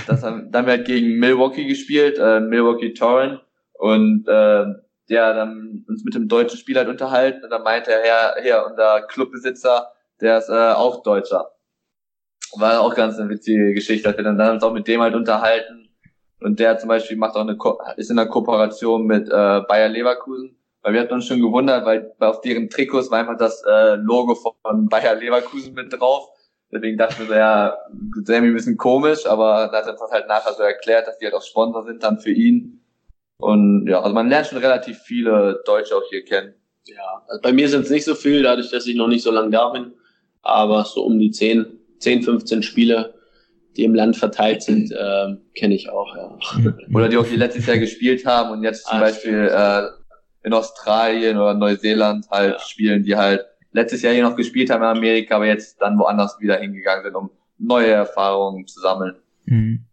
Das haben, dann haben wir halt gegen Milwaukee gespielt, äh, Milwaukee Torrent. Und äh, der dann uns mit dem deutschen Spieler halt unterhalten und dann meinte er, ja, hier, unser Clubbesitzer, der ist äh, auch Deutscher war auch ganz eine witzige Geschichte, dass wir dann, dann uns auch mit dem halt unterhalten. Und der zum Beispiel macht auch eine, Ko ist in einer Kooperation mit äh, Bayer Leverkusen. Weil wir hatten uns schon gewundert, weil auf deren Trikots war einfach das äh, Logo von Bayer Leverkusen mit drauf. Deswegen dachten wir ja, Sammy ein bisschen komisch, aber da hat er uns das halt nachher so erklärt, dass die halt auch Sponsor sind dann für ihn. Und ja, also man lernt schon relativ viele Deutsche auch hier kennen. Ja, also bei mir sind es nicht so viel, dadurch, dass ich noch nicht so lange da bin, aber so um die zehn 10, 15 Spieler, die im Land verteilt sind, äh, kenne ich auch. Ja. Oder die auch hier letztes Jahr gespielt haben und jetzt zum ah, Beispiel äh, in Australien oder Neuseeland halt ja. spielen, die halt letztes Jahr hier noch gespielt haben in Amerika, aber jetzt dann woanders wieder hingegangen sind, um neue Erfahrungen zu sammeln. Mhm.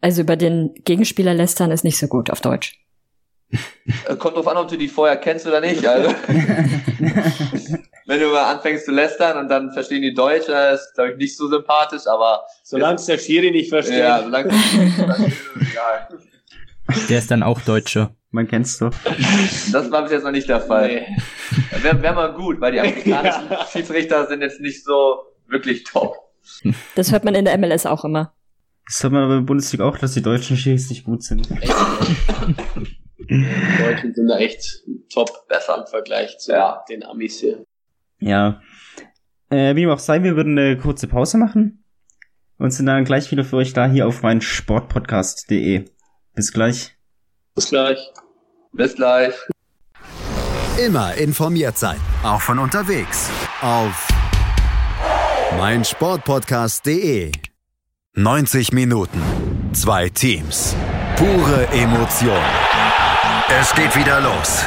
Also über den Gegenspieler lästern ist nicht so gut auf Deutsch. Äh, kommt drauf an, ob du die vorher kennst oder nicht. Also. Wenn du mal anfängst zu lästern und dann verstehen die Deutsch, das ist, glaube ich, nicht so sympathisch, aber. Solange es der Schiri nicht versteht. Ja, solange egal. Der ist dann auch Deutscher. Man kennst du. Das war bis jetzt noch nicht der Fall. Nee. Wäre wär mal gut, weil die amerikanischen ja. Schiedsrichter sind jetzt nicht so wirklich top. Das hört man in der MLS auch immer. Das hört man aber in der Bundesliga auch, dass die deutschen Schiris nicht gut sind. Die Deutschen sind da echt top besser im Vergleich zu ja. den Amis hier. Ja. Äh, wie auch sei, wir würden eine kurze Pause machen und sind dann gleich wieder für euch da hier auf mein Sportpodcast.de. Bis gleich. Bis gleich. Bis gleich. Immer informiert sein, auch von unterwegs. Auf mein Sportpodcast.de. 90 Minuten, zwei Teams, pure Emotion. Es geht wieder los.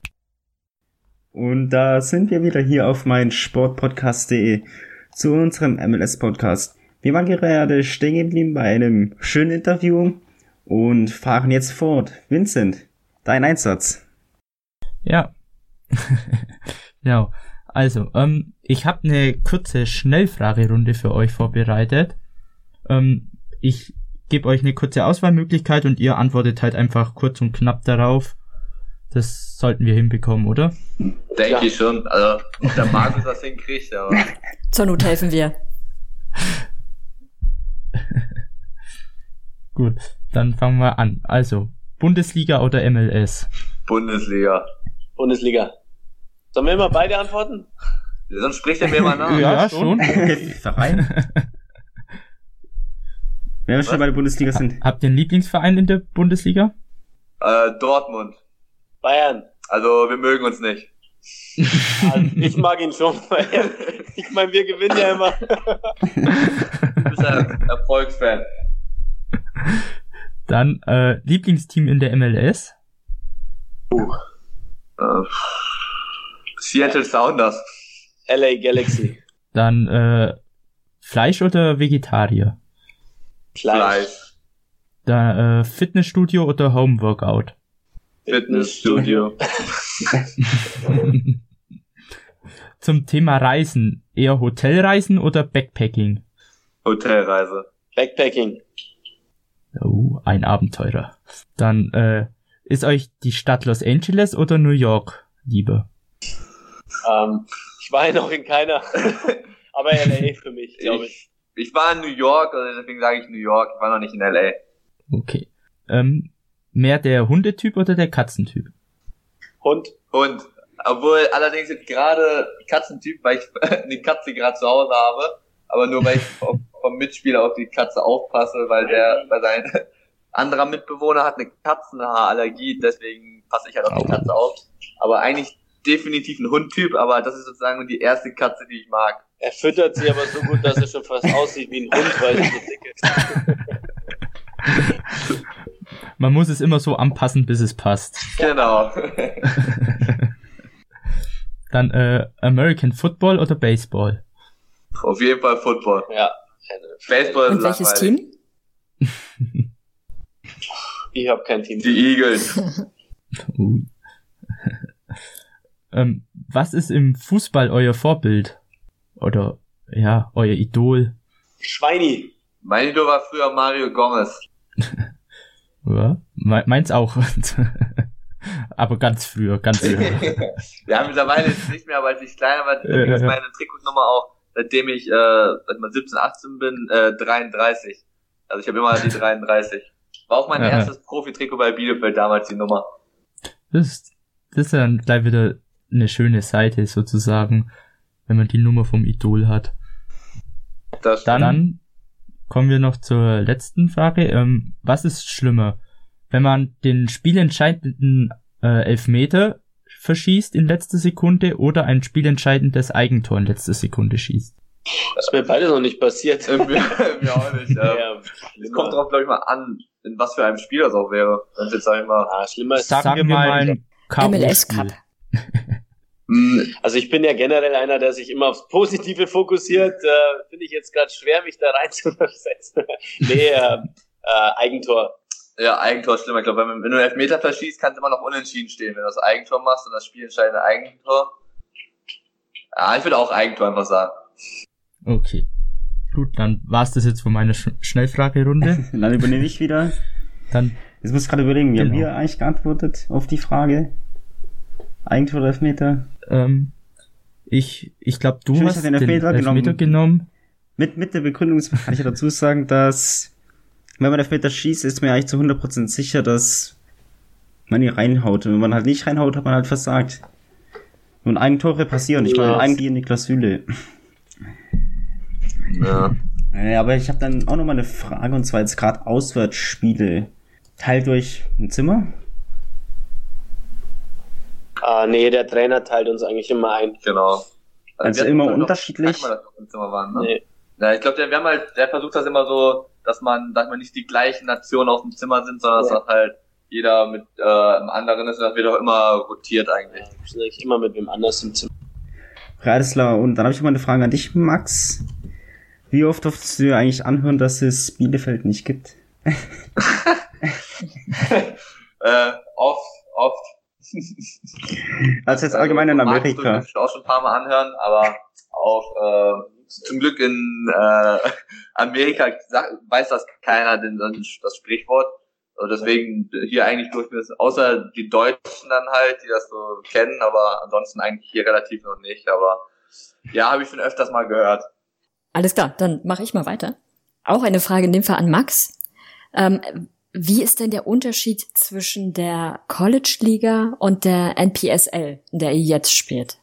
Und da sind wir wieder hier auf mein Sportpodcast.de zu unserem MLS-Podcast. Wir waren gerade stehen geblieben bei einem schönen Interview und fahren jetzt fort. Vincent, dein Einsatz. Ja. genau. Also, ähm, ich habe eine kurze Schnellfragerunde für euch vorbereitet. Ähm, ich gebe euch eine kurze Auswahlmöglichkeit und ihr antwortet halt einfach kurz und knapp darauf. Das sollten wir hinbekommen, oder? Denke ja. ich schon. Also, ob der Markus das hinkriegt, aber. Zur Not helfen wir. Gut, dann fangen wir an. Also, Bundesliga oder MLS? Bundesliga. Bundesliga. Sollen wir immer beide antworten? Sonst spricht er mir mal nach. Ja, schon. Verein. Wenn wir schon bei der Bundesliga sind. Habt ihr einen Lieblingsverein in der Bundesliga? Äh, Dortmund. Bayern. Also wir mögen uns nicht. Also, ich mag ihn schon. Ich meine, wir gewinnen ja immer. Du bist ein Erfolgsfan. Dann äh, Lieblingsteam in der MLS? Äh, Seattle Sounders. LA Galaxy. Dann äh, Fleisch oder Vegetarier? Fleisch. Da äh, Fitnessstudio oder Homeworkout? Fitnessstudio. Zum Thema Reisen, eher Hotelreisen oder Backpacking? Hotelreise. Backpacking. Oh, ein Abenteurer. Dann äh, ist euch die Stadt Los Angeles oder New York lieber? Ähm, ich war ja noch in keiner. Aber LA für mich, glaube ich. Ich, ich war in New York, also deswegen sage ich New York. Ich war noch nicht in LA. Okay. Ähm, mehr der Hundetyp oder der Katzentyp? Hund. Und obwohl allerdings jetzt gerade Katzentyp, weil ich eine Katze gerade zu Hause habe, aber nur weil ich auf, vom Mitspieler auf die Katze aufpasse, weil der, weil sein anderer Mitbewohner hat eine Katzenhaarallergie, deswegen passe ich halt auf die. Katze auf. Aber eigentlich definitiv ein Hundtyp, aber das ist sozusagen die erste Katze, die ich mag. Er füttert sie aber so gut, dass er schon fast aussieht wie ein Hund, weil sie so dick ist. Man muss es immer so anpassen, bis es passt. Genau. Dann äh, American Football oder Baseball? auf jeden Fall Football. Ja. Baseball ist Und welches langweilig. Team? Ich habe kein Team. Die Eagles. Uh. ähm, was ist im Fußball euer Vorbild? Oder ja, euer Idol? Schweini. Mein Idol war früher Mario Gomez. Ja, me meins auch. Aber ganz früher, ganz früher. ja, mittlerweile jetzt nicht mehr, aber als ich kleiner war, Ja, ja, ist meine Trikotnummer auch, seitdem ich, äh, seit mal 17, 18 bin, äh, 33. Also ich habe immer die 33. War auch mein ja. erstes Profi-Trikot bei Bielefeld damals die Nummer. Das ist, das ist dann gleich wieder eine schöne Seite sozusagen, wenn man die Nummer vom Idol hat. Das Dann, kommen wir noch zur letzten Frage. Ähm, was ist schlimmer, wenn man den spielentscheidenden äh, Elfmeter verschießt in letzter Sekunde oder ein spielentscheidendes Eigentor in letzter Sekunde schießt? Das ist mir beides noch nicht passiert. Mir, mir auch nicht. Ähm, es kommt drauf, glaube ich, mal an, in was für einem Spiel das auch wäre. Wenn es jetzt, sag ich mal, Ah, schlimmer ist, Sagen, wir mal ein MLS. Cup. mh, also ich bin ja generell einer, der sich immer aufs Positive fokussiert. Äh, Finde ich jetzt gerade schwer, mich da reinzuversetzen. nee, äh, äh, Eigentor. ja, Eigentor ist schlimmer. Ich glaube, wenn, wenn du einen Elfmeter verschießt, kann es immer noch unentschieden stehen. Wenn du das Eigentor machst und das Spiel entscheidende Eigentor. Ja, ich würde auch Eigentor einfach sagen. Okay. Gut, dann war's das jetzt von meiner Sch Schnellfragerunde. Dann übernehme ich wieder. Dann Jetzt muss ich gerade überlegen, wie haben Genau. wir eigentlich geantwortet auf die Frage? Eigentor oder Elfmeter? Ähm, ich ich glaube, du Schön, ich hast den Elfmeter genommen. genommen. Mit, mit der Begründung kann ich ja dazu sagen, dass wenn man Elfmeter schießt, ist mir eigentlich zu 100% sicher, dass man ihn reinhaut. Und wenn man halt nicht reinhaut, hat man halt versagt. Und Eigentore passieren. Ich glaube, Ja. eigentlich Niklas Süle. Ja. Äh, aber ich habe dann auch noch mal eine Frage, und zwar jetzt gerade Auswärtsspiele. Teilt euch ein Zimmer? Ah, nee, der Trainer teilt uns eigentlich immer ein. Genau. Also hatten immer noch unterschiedlich? Zimmer waren, ne? Nee. Ja, ich glaube, der, wir haben halt, der versucht das immer so, dass man, dass man nicht die gleichen Nationen auf dem Zimmer sind, sondern Ja. dass halt jeder mit äh, im anderen ist und das wird auch immer rotiert eigentlich. Sind eigentlich immer mit wem anders im Zimmer. Radislau, und dann habe ich noch mal eine Frage an dich, Max. Wie oft durftest du dir eigentlich anhören, dass es Bielefeld nicht gibt? Äh, oft, oft. Also jetzt allgemein in Magst du Amerika. bestimmt auch schon ein paar Mal anhören, aber auch äh, zum Glück in äh, Amerika sag, weiß das keiner denn das Sprichwort. Also deswegen hier eigentlich durch das, außer die Deutschen dann halt, die das so kennen, aber ansonsten eigentlich hier relativ noch nicht. Aber ja, habe ich schon öfters mal gehört. Alles klar, dann mache ich mal weiter. Auch eine Frage in dem Fall an Max. Ähm, wie ist denn der Unterschied zwischen der College-Liga und der NPSL, in der ihr jetzt spielt?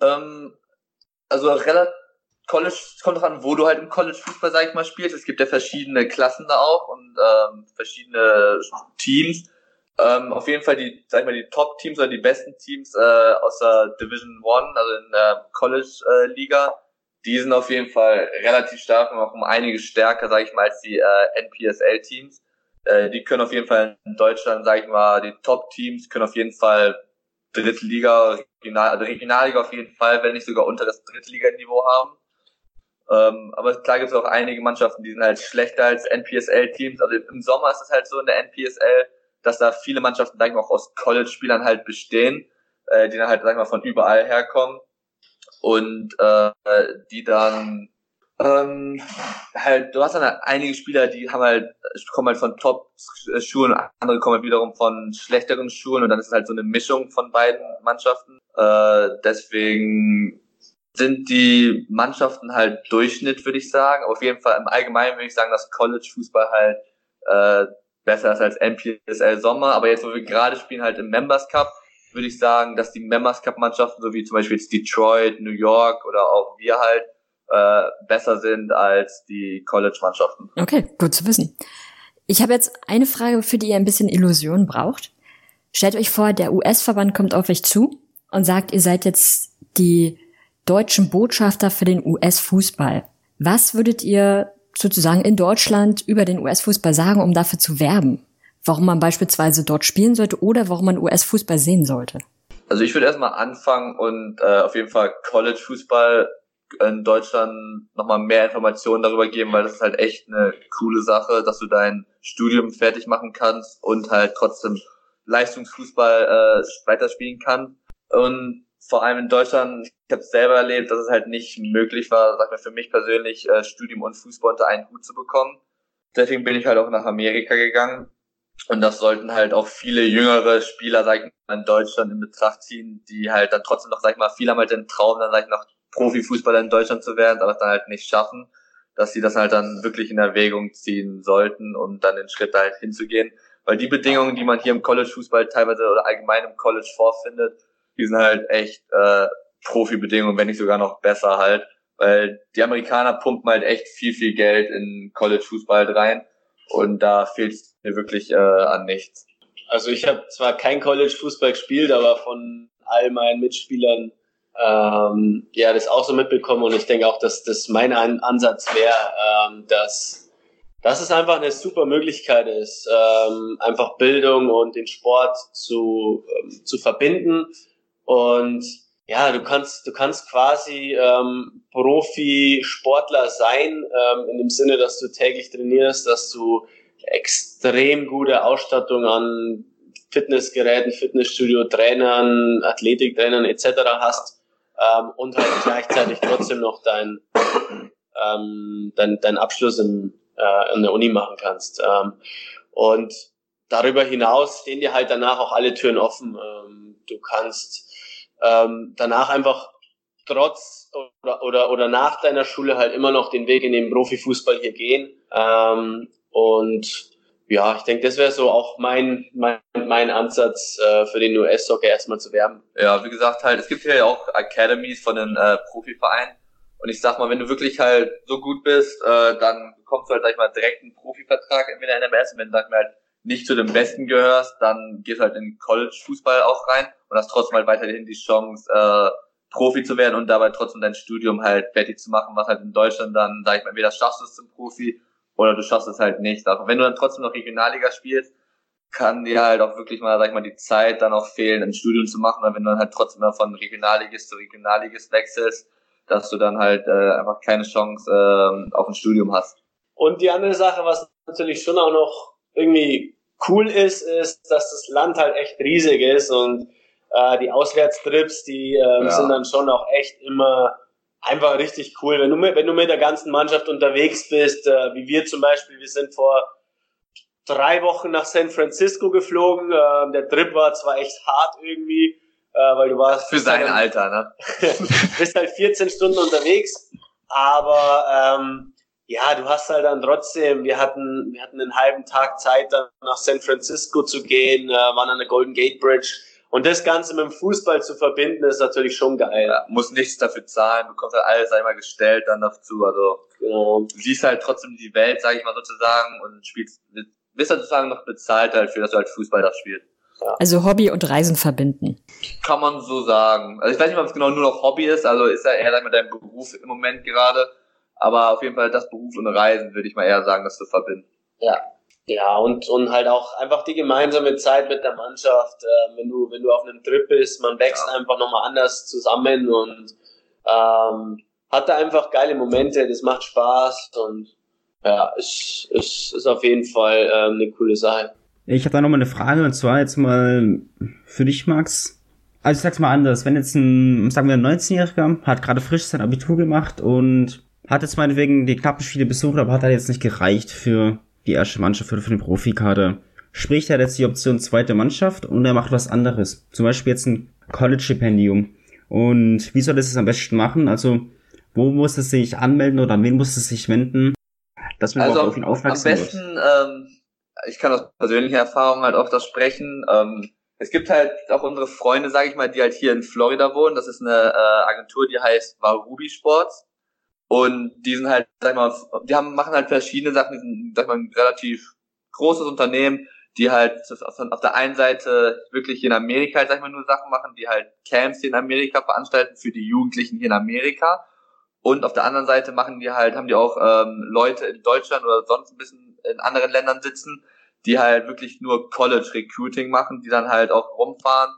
Ähm, also relativ College kommt dran, wo du halt im College Fußball, sag ich mal, spielst. Es gibt ja verschiedene Klassen da auch und ähm, verschiedene Teams. Ähm, auf jeden Fall die, sag ich mal, die Top-Teams oder die besten Teams äh, aus der Division One, also in der College-Liga, die sind auf jeden Fall relativ stark und auch um einiges stärker, sag ich mal, als die äh, NPSL-Teams. Äh, die können auf jeden Fall in Deutschland, sag ich mal, die Top-Teams können auf jeden Fall dritte Liga, Regional, also Regionalliga auf jeden Fall, wenn nicht sogar unter das Drittliganiveau haben. Ähm, aber klar gibt es auch einige Mannschaften, die sind halt schlechter als NPSL-Teams. Also im Sommer ist es halt so in der NPSL, dass da viele Mannschaften, sag ich mal, auch aus College-Spielern halt bestehen, äh, die dann halt, sag ich mal, von überall herkommen und äh, die dann ähm, halt, du hast dann halt einige Spieler, die haben halt, kommen halt von Top-Schulen, andere kommen halt wiederum von schlechteren Schulen und dann ist es halt so eine Mischung von beiden Mannschaften. Äh, deswegen sind die Mannschaften halt Durchschnitt, würde ich sagen. Aber auf jeden Fall im Allgemeinen würde ich sagen, dass College-Fußball halt äh, besser ist als NPSL Sommer. Aber jetzt, wo wir gerade spielen, halt im Members Cup, würde ich sagen, dass die Members Cup Mannschaften, so wie zum Beispiel jetzt Detroit, New York oder auch wir halt, äh, besser sind als die College-Mannschaften. Okay, gut zu wissen. Ich habe jetzt eine Frage, für die ihr ein bisschen Illusion braucht. Stellt euch vor, der US-Verband kommt auf euch zu und sagt, ihr seid jetzt die deutschen Botschafter für den US-Fußball. Was würdet ihr sozusagen in Deutschland über den US-Fußball sagen, um dafür zu werben? Warum man beispielsweise dort spielen sollte oder warum man US-Fußball sehen sollte? Also ich würde erstmal anfangen und äh, auf jeden Fall College-Fußball in Deutschland nochmal mehr Informationen darüber geben, weil das ist halt echt eine coole Sache, dass du dein Studium fertig machen kannst und halt trotzdem Leistungsfußball äh, weiterspielen kannst. Und vor allem in Deutschland, ich habe selber erlebt, dass es halt nicht möglich war, sag mal für mich persönlich, äh, Studium und Fußball unter einen Hut zu bekommen. Deswegen bin ich halt auch nach Amerika gegangen. Und das sollten halt auch viele jüngere Spieler, sag ich mal, in Deutschland in Betracht ziehen, die halt dann trotzdem noch, sag ich mal, viele haben halt den Traum, dann sag ich noch Profifußballer in Deutschland zu werden, aber dann halt nicht schaffen, dass sie das halt dann wirklich in Erwägung ziehen sollten, um dann den Schritt da halt hinzugehen. Weil die Bedingungen, die man hier im College-Fußball teilweise oder allgemein im College vorfindet, die sind halt echt äh, Profi-Bedingungen, wenn nicht sogar noch besser halt. Weil die Amerikaner pumpen halt echt viel, viel Geld in College-Fußball halt rein und da fehlt mir wirklich äh, an nichts. Also ich habe zwar kein College-Fußball gespielt, aber von all meinen Mitspielern ähm, ja das auch so mitbekommen und ich denke auch, dass das mein An Ansatz wäre, ähm, dass dass es einfach eine super Möglichkeit ist, ähm, einfach Bildung und den Sport zu, ähm, zu verbinden und ja, du kannst, du kannst quasi ähm, Profi-Sportler sein, ähm, in dem Sinne, dass du täglich trainierst, dass du extrem gute Ausstattung an Fitnessgeräten, Fitnessstudio, Trainern, Athletiktrainern etc. hast ähm, und halt gleichzeitig trotzdem noch dein, ähm, dein, dein Abschluss in, äh, in der Uni machen kannst. Ähm, und darüber hinaus stehen dir halt danach auch alle Türen offen. Ähm, du kannst ähm, danach einfach trotz oder, oder, oder nach deiner Schule halt immer noch den Weg in den Profifußball hier gehen. Ähm, und ja, ich denke, das wäre so auch mein, mein, mein Ansatz äh, für den US-Soccer erstmal zu werben. Ja, wie gesagt, halt, es gibt hier ja auch Academies von den äh, Profivereinen. Und ich sag mal, wenn du wirklich halt so gut bist, äh, dann bekommst du halt, sag ich mal, direkt einen Profivertrag in der MS. Und wenn du, sag mal, halt nicht zu den Besten gehörst, dann gehst du halt in College-Fußball auch rein und hast trotzdem halt weiterhin die Chance, äh, Profi zu werden und dabei trotzdem dein Studium halt fertig zu machen, was halt in Deutschland dann, sag ich mal, entweder schaffst du es zum Profi oder du schaffst es halt nicht. Aber wenn du dann trotzdem noch Regionalliga spielst, kann dir halt auch wirklich mal, sag ich mal, die Zeit dann auch fehlen, ein Studium zu machen. Und wenn du dann halt trotzdem mal von Regionalligist zu Regionalligist wechselst, dass du dann halt äh, einfach keine Chance äh, auf ein Studium hast. Und die andere Sache, was natürlich schon auch noch irgendwie cool ist, ist, dass das Land halt echt riesig ist und äh, die Auswärtstrips, die ähm, ja. sind dann schon auch echt immer einfach richtig cool. Wenn du mit, wenn du mit der ganzen Mannschaft unterwegs bist, äh, wie wir zum Beispiel, wir sind vor drei Wochen nach San Francisco geflogen. Äh, der Trip war zwar echt hart irgendwie, äh, weil du warst für sein Alter, ne? bist halt 14 Stunden unterwegs, aber ähm, ja, du hast halt dann trotzdem, wir hatten, wir hatten einen halben Tag Zeit, dann nach San Francisco zu gehen, äh, waren an der Golden Gate Bridge. Und das Ganze mit dem Fußball zu verbinden, ist natürlich schon geil. Ja, muss nichts dafür zahlen, bekommst halt alles einmal gestellt dann dazu. Also genau. du siehst halt trotzdem die Welt, sage ich mal sozusagen, und spielst, bist halt sozusagen noch bezahlt halt für, dass du halt Fußball da spielst. Ja. Also Hobby und Reisen verbinden. Kann man so sagen. Also ich weiß nicht, ob es genau nur noch Hobby ist, also ist ja eher mit deinem Beruf im Moment gerade. Aber auf jeden Fall das Beruf und Reisen würde ich mal eher sagen, das zu verbinden. Ja. Ja, und, und halt auch einfach die gemeinsame Zeit mit der Mannschaft. Äh, wenn du, wenn du auf einem Trip bist, man wächst ja. einfach nochmal anders zusammen und ähm, hat da einfach geile Momente, das macht Spaß und ja, ist, ist, ist auf jeden Fall ähm, eine coole Sache. Ich habe da nochmal eine Frage und zwar jetzt mal für dich, Max. Also ich sag's mal anders, wenn jetzt ein, sagen wir, ein 19-Jähriger hat gerade frisch sein Abitur gemacht und hat jetzt meinetwegen die knappen Spiele besucht, aber hat halt jetzt nicht gereicht für die erste Mannschaft oder für den Profikader. Sprich, er hat jetzt die Option zweite Mannschaft und er macht was anderes. Zum Beispiel jetzt ein College-Stipendium. Und wie soll das am besten machen? Also, wo muss es sich anmelden oder an wen muss es sich wenden? Dass man also auf ihn aufmerksam Am besten, ähm, ich kann aus persönlicher Erfahrung halt auch das sprechen. Ähm, es gibt halt auch unsere Freunde, sage ich mal, die halt hier in Florida wohnen. Das ist eine äh, Agentur, die heißt Warubi Sports. Und die sind halt, sag ich mal, die haben, machen halt verschiedene Sachen, die sind, sag ich mal, ein relativ großes Unternehmen, die halt auf der einen Seite wirklich hier in Amerika, sag ich mal, nur Sachen machen, die halt Camps hier in Amerika veranstalten für die Jugendlichen hier in Amerika. Und auf der anderen Seite machen die halt, haben die auch ähm, Leute in Deutschland oder sonst ein bisschen in anderen Ländern sitzen, die halt wirklich nur College Recruiting machen, die dann halt auch rumfahren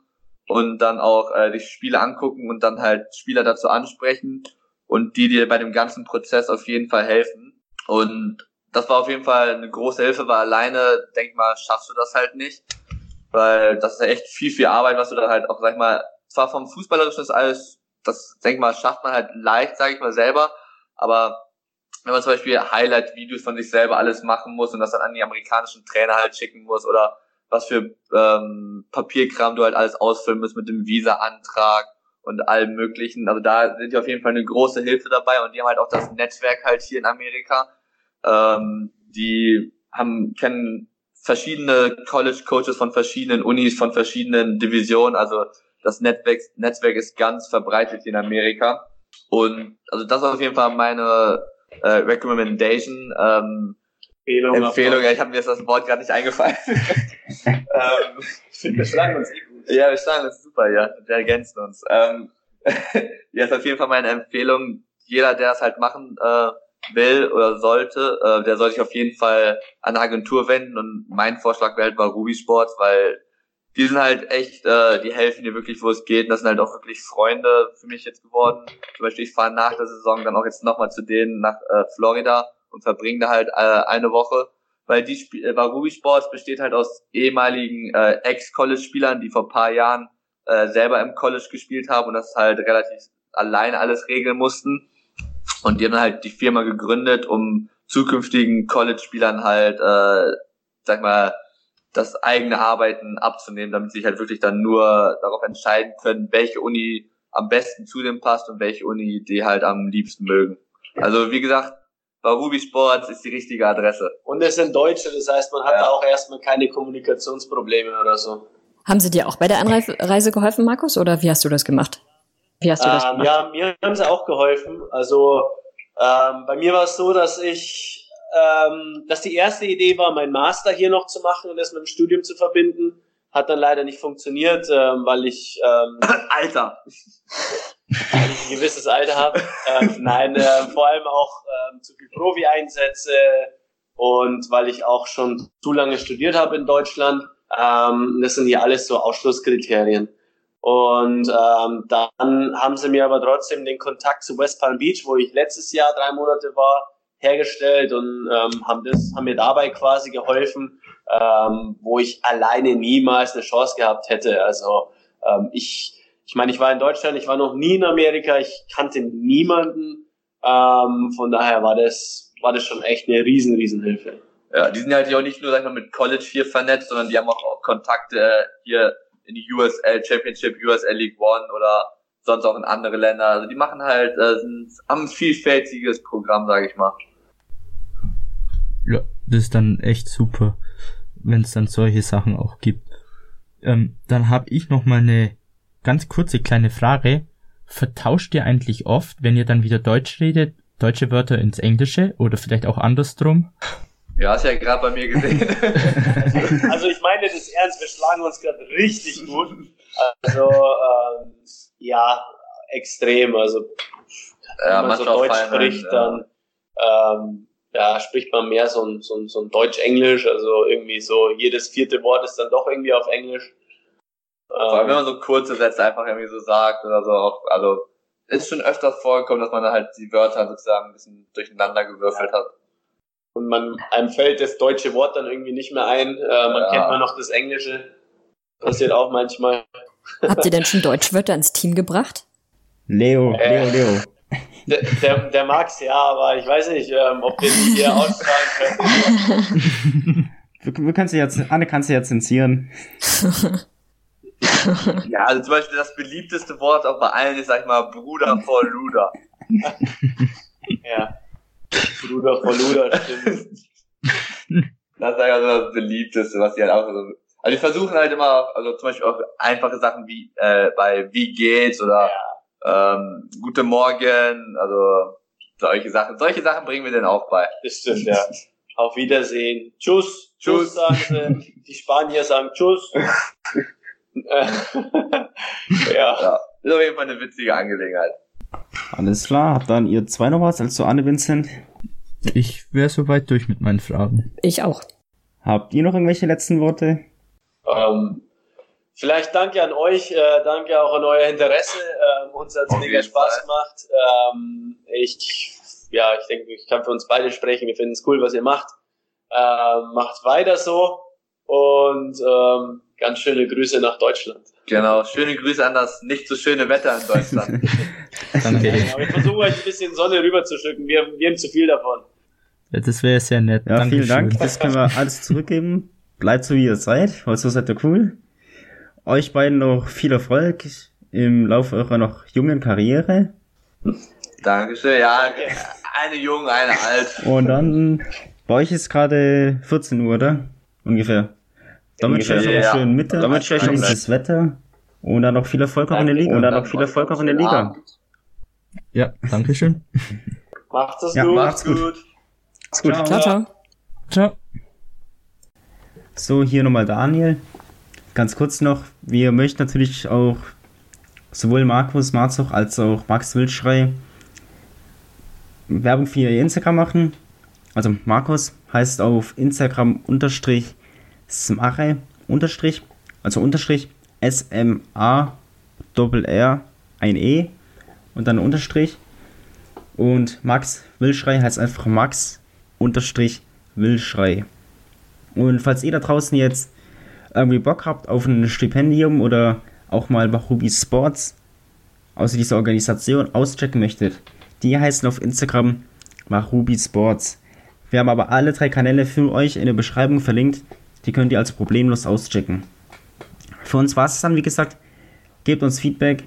und dann auch äh, die Spiele angucken und dann halt Spieler dazu ansprechen und die dir bei dem ganzen Prozess auf jeden Fall helfen. Und das war auf jeden Fall eine große Hilfe, weil alleine, denk mal, schaffst du das halt nicht. Weil das ist ja echt viel, viel Arbeit, was du da halt auch, sag ich mal, zwar vom Fußballerischen ist alles, das, denk mal, schafft man halt leicht, sag ich mal, selber, aber wenn man zum Beispiel Highlight-Videos von sich selber alles machen muss und das dann an die amerikanischen Trainer halt schicken muss oder was für ähm, Papierkram du halt alles ausfüllen musst mit dem Visa-Antrag und allem möglichen. Also da sind die auf jeden Fall eine große Hilfe dabei und die haben halt auch das Netzwerk halt hier in Amerika. Ähm, die haben, kennen verschiedene College Coaches von verschiedenen Unis, von verschiedenen Divisionen. Also das Netzwerk, Netzwerk ist ganz verbreitet hier in Amerika. Und also das ist auf jeden Fall meine äh, Recommendation. Ähm, Empfehlung. Empfehlung, ja, ich habe mir jetzt das Wort gerade nicht eingefallen. ähm, ich finde, wir schlagen uns eh gut. Ja, wir schlagen uns super, ja. Wir ergänzen uns. Ähm, ja, ist auf jeden Fall meine Empfehlung. Jeder, der es halt machen äh, will oder sollte, äh, der soll sich auf jeden Fall an eine Agentur wenden. Und mein Vorschlag wäre halt bei Ruby Sports, weil die sind halt echt, äh, die helfen dir wirklich, wo es geht. Und das sind halt auch wirklich Freunde für mich jetzt geworden. Zum Beispiel, ich fahre nach der Saison dann auch jetzt nochmal zu denen nach äh, Florida und verbringe da halt äh, eine Woche. Weil die Sp äh, Ruby Sports besteht halt aus ehemaligen äh, Ex-College-Spielern, die vor paar Jahren äh, selber im College gespielt haben und das halt relativ alleine alles regeln mussten. Und die haben halt die Firma gegründet, um zukünftigen College-Spielern halt, äh, sag mal, das eigene Arbeiten abzunehmen, damit sie sich halt wirklich dann nur darauf entscheiden können, welche Uni am besten zu dem passt und welche Uni die halt am liebsten mögen. Also wie gesagt, bei Ruby Sports ist die richtige Adresse. Und es sind Deutsche, das heißt, man hat ja. da auch erstmal keine Kommunikationsprobleme oder so. Haben sie dir auch bei der Anreise geholfen, Markus, oder wie hast du das gemacht? Wie hast du das ähm, gemacht? Ja, mir haben sie auch geholfen. Also ähm, bei mir war es so, dass ich ähm, dass die erste Idee war, mein Master hier noch zu machen und das mit dem Studium zu verbinden. Hat dann leider nicht funktioniert, ähm, weil ich ähm, Alter, ein gewisses Alter habe. Ähm, nein, äh, vor allem auch ähm, zu viel Profi-Einsätze und weil ich auch schon zu lange studiert habe in Deutschland. Ähm, das sind hier alles so Ausschlusskriterien. Und ähm, dann haben sie mir aber trotzdem den Kontakt zu West Palm Beach, wo ich letztes Jahr drei Monate war, hergestellt und ähm, haben das haben mir dabei quasi geholfen, ähm, wo ich alleine niemals eine Chance gehabt hätte. Also ähm, ich ich meine, ich war in Deutschland, ich war noch nie in Amerika, ich kannte niemanden. Ähm, von daher war das war das schon echt eine riesen riesen Hilfe. Ja, die sind halt auch nicht nur sag ich mal mit College hier vernetzt, sondern die haben auch Kontakte hier in die USL Championship, USL League One oder sonst auch in andere Länder. Also die machen halt äh, haben ein vielfältiges Programm, sage ich mal. Ja, das ist dann echt super, wenn es dann solche Sachen auch gibt. Ähm, dann habe ich noch mal eine ganz kurze kleine Frage. Vertauscht ihr eigentlich oft, wenn ihr dann wieder Deutsch redet, deutsche Wörter ins Englische oder vielleicht auch andersrum? Ja, hast ja gerade bei mir gesehen. Also ich meine das ernst, wir schlagen uns gerade richtig gut. Also ähm, ja, extrem. Also ja, wenn man so Deutsch spricht, ja. dann ähm, ja, spricht man mehr so ein, so ein, so ein Deutsch-Englisch. Also irgendwie so jedes vierte Wort ist dann doch irgendwie auf Englisch. Vor allem, wenn Ähm, man so kurze Sätze einfach irgendwie so sagt oder so auch, also ist schon öfters vorgekommen, dass man halt die Wörter sozusagen ein bisschen durcheinander gewürfelt hat. und man einem fällt das deutsche Wort dann irgendwie nicht mehr ein. Äh, man Ja. kennt nur noch das Englische. Passiert auch manchmal. Habt ihr denn schon Deutschwörter ins Team gebracht? Leo, Äh. Leo, Leo. Der, der, der Max, ja, aber ich weiß nicht, ähm, ob wir die hier ausstrahlen können. Wir, wir kannst du jetzt, Anne kannst du jetzt zensieren. Ja, also zum Beispiel das beliebteste Wort auch bei allen ist, sag ich mal, Bruder vor Luder. Ja. Bruder vor Luder, stimmt. Das ist ja so das beliebteste, was die halt auch so. Also die versuchen halt immer, also zum Beispiel auch einfache Sachen wie äh, bei Wie geht's oder ähm, Guten Morgen, also solche Sachen. Solche Sachen bringen wir denen auch bei. Das stimmt, ja. Auf Wiedersehen. Tschüss. Tschüss. Tschüss, sagen sie. Die Spanier sagen Tschüss. Äh, ja. Ja, ist auf jeden Fall eine witzige Angelegenheit. Alles klar, habt dann ihr zwei noch was, also Anne Vincent? Ich wäre soweit durch mit meinen Fragen. Ich auch. Habt ihr noch irgendwelche letzten Worte? Ähm, vielleicht danke an euch, äh, danke auch an euer Interesse. Ähm, uns hat's Auf mega jeden Spaß Fall. gemacht. Ähm, ich, ja, ich denke, ich kann für uns beide sprechen. Wir finden es cool, was ihr macht. Ähm, macht weiter so und ähm, ganz schöne Grüße nach Deutschland. Genau, schöne Grüße an das nicht so schöne Wetter in Deutschland. Danke. Ja, wir versuchen euch ein bisschen Sonne rüberzuschicken. Wir, wir haben zu viel davon. Das wäre sehr nett. Ja, vielen. Dank. Das können wir alles zurückgeben. Bleibt so wie ihr seid, weil so seid ihr cool. Euch beiden noch viel Erfolg im Laufe eurer noch jungen Karriere. Dankeschön. Ja, eine jung, eine alt. Und dann, bei euch ist gerade 14 Uhr, oder? Ungefähr. Damit Ungefähr, steht euch ja. auch schön Mitte. Damit steht euch auch dieses Wetter. Und dann noch viel Erfolg auch in der Liga. Und dann noch viel Erfolg auch in der Liga. Ja, Dankeschön. Macht es Ja, gut. macht's gut. Ist gut. Ciao, ciao. Ciao. So, hier nochmal Daniel. Ganz kurz noch, wir möchten natürlich auch sowohl Markus Marzog als auch Max Wildschrei Werbung für ihr Instagram machen. Also Markus heißt auf Instagram unterstrich Smare unterstrich, also unterstrich S-M-A Doppel R ein E und dann unterstrich. Und Max Wildschrei heißt einfach Max unterstrich Wildschrei. Und falls ihr da draußen jetzt irgendwie Bock habt auf ein Stipendium oder auch mal Ruby Sports, außer dieser Organisation, auschecken möchtet, die heißen auf Instagram Marubi Sports. Wir haben aber alle drei Kanäle für euch in der Beschreibung verlinkt. Die könnt ihr also problemlos auschecken. Für uns war es dann, wie gesagt. Gebt uns Feedback,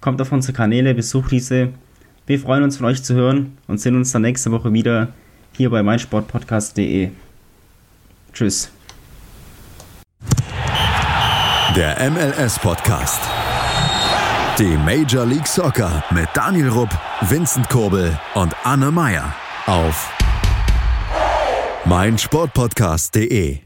kommt auf unsere Kanäle, besucht diese. Wir freuen uns von euch zu hören und sehen uns dann nächste Woche wieder hier bei meinsportpodcast.de. Tschüss. Der MLS-Podcast. Die Major League Soccer mit Daniel Rupp, Vincent Kurbel und Anne Meyer auf meinsportpodcast.de.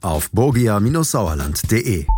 auf borgia-sauerland.de.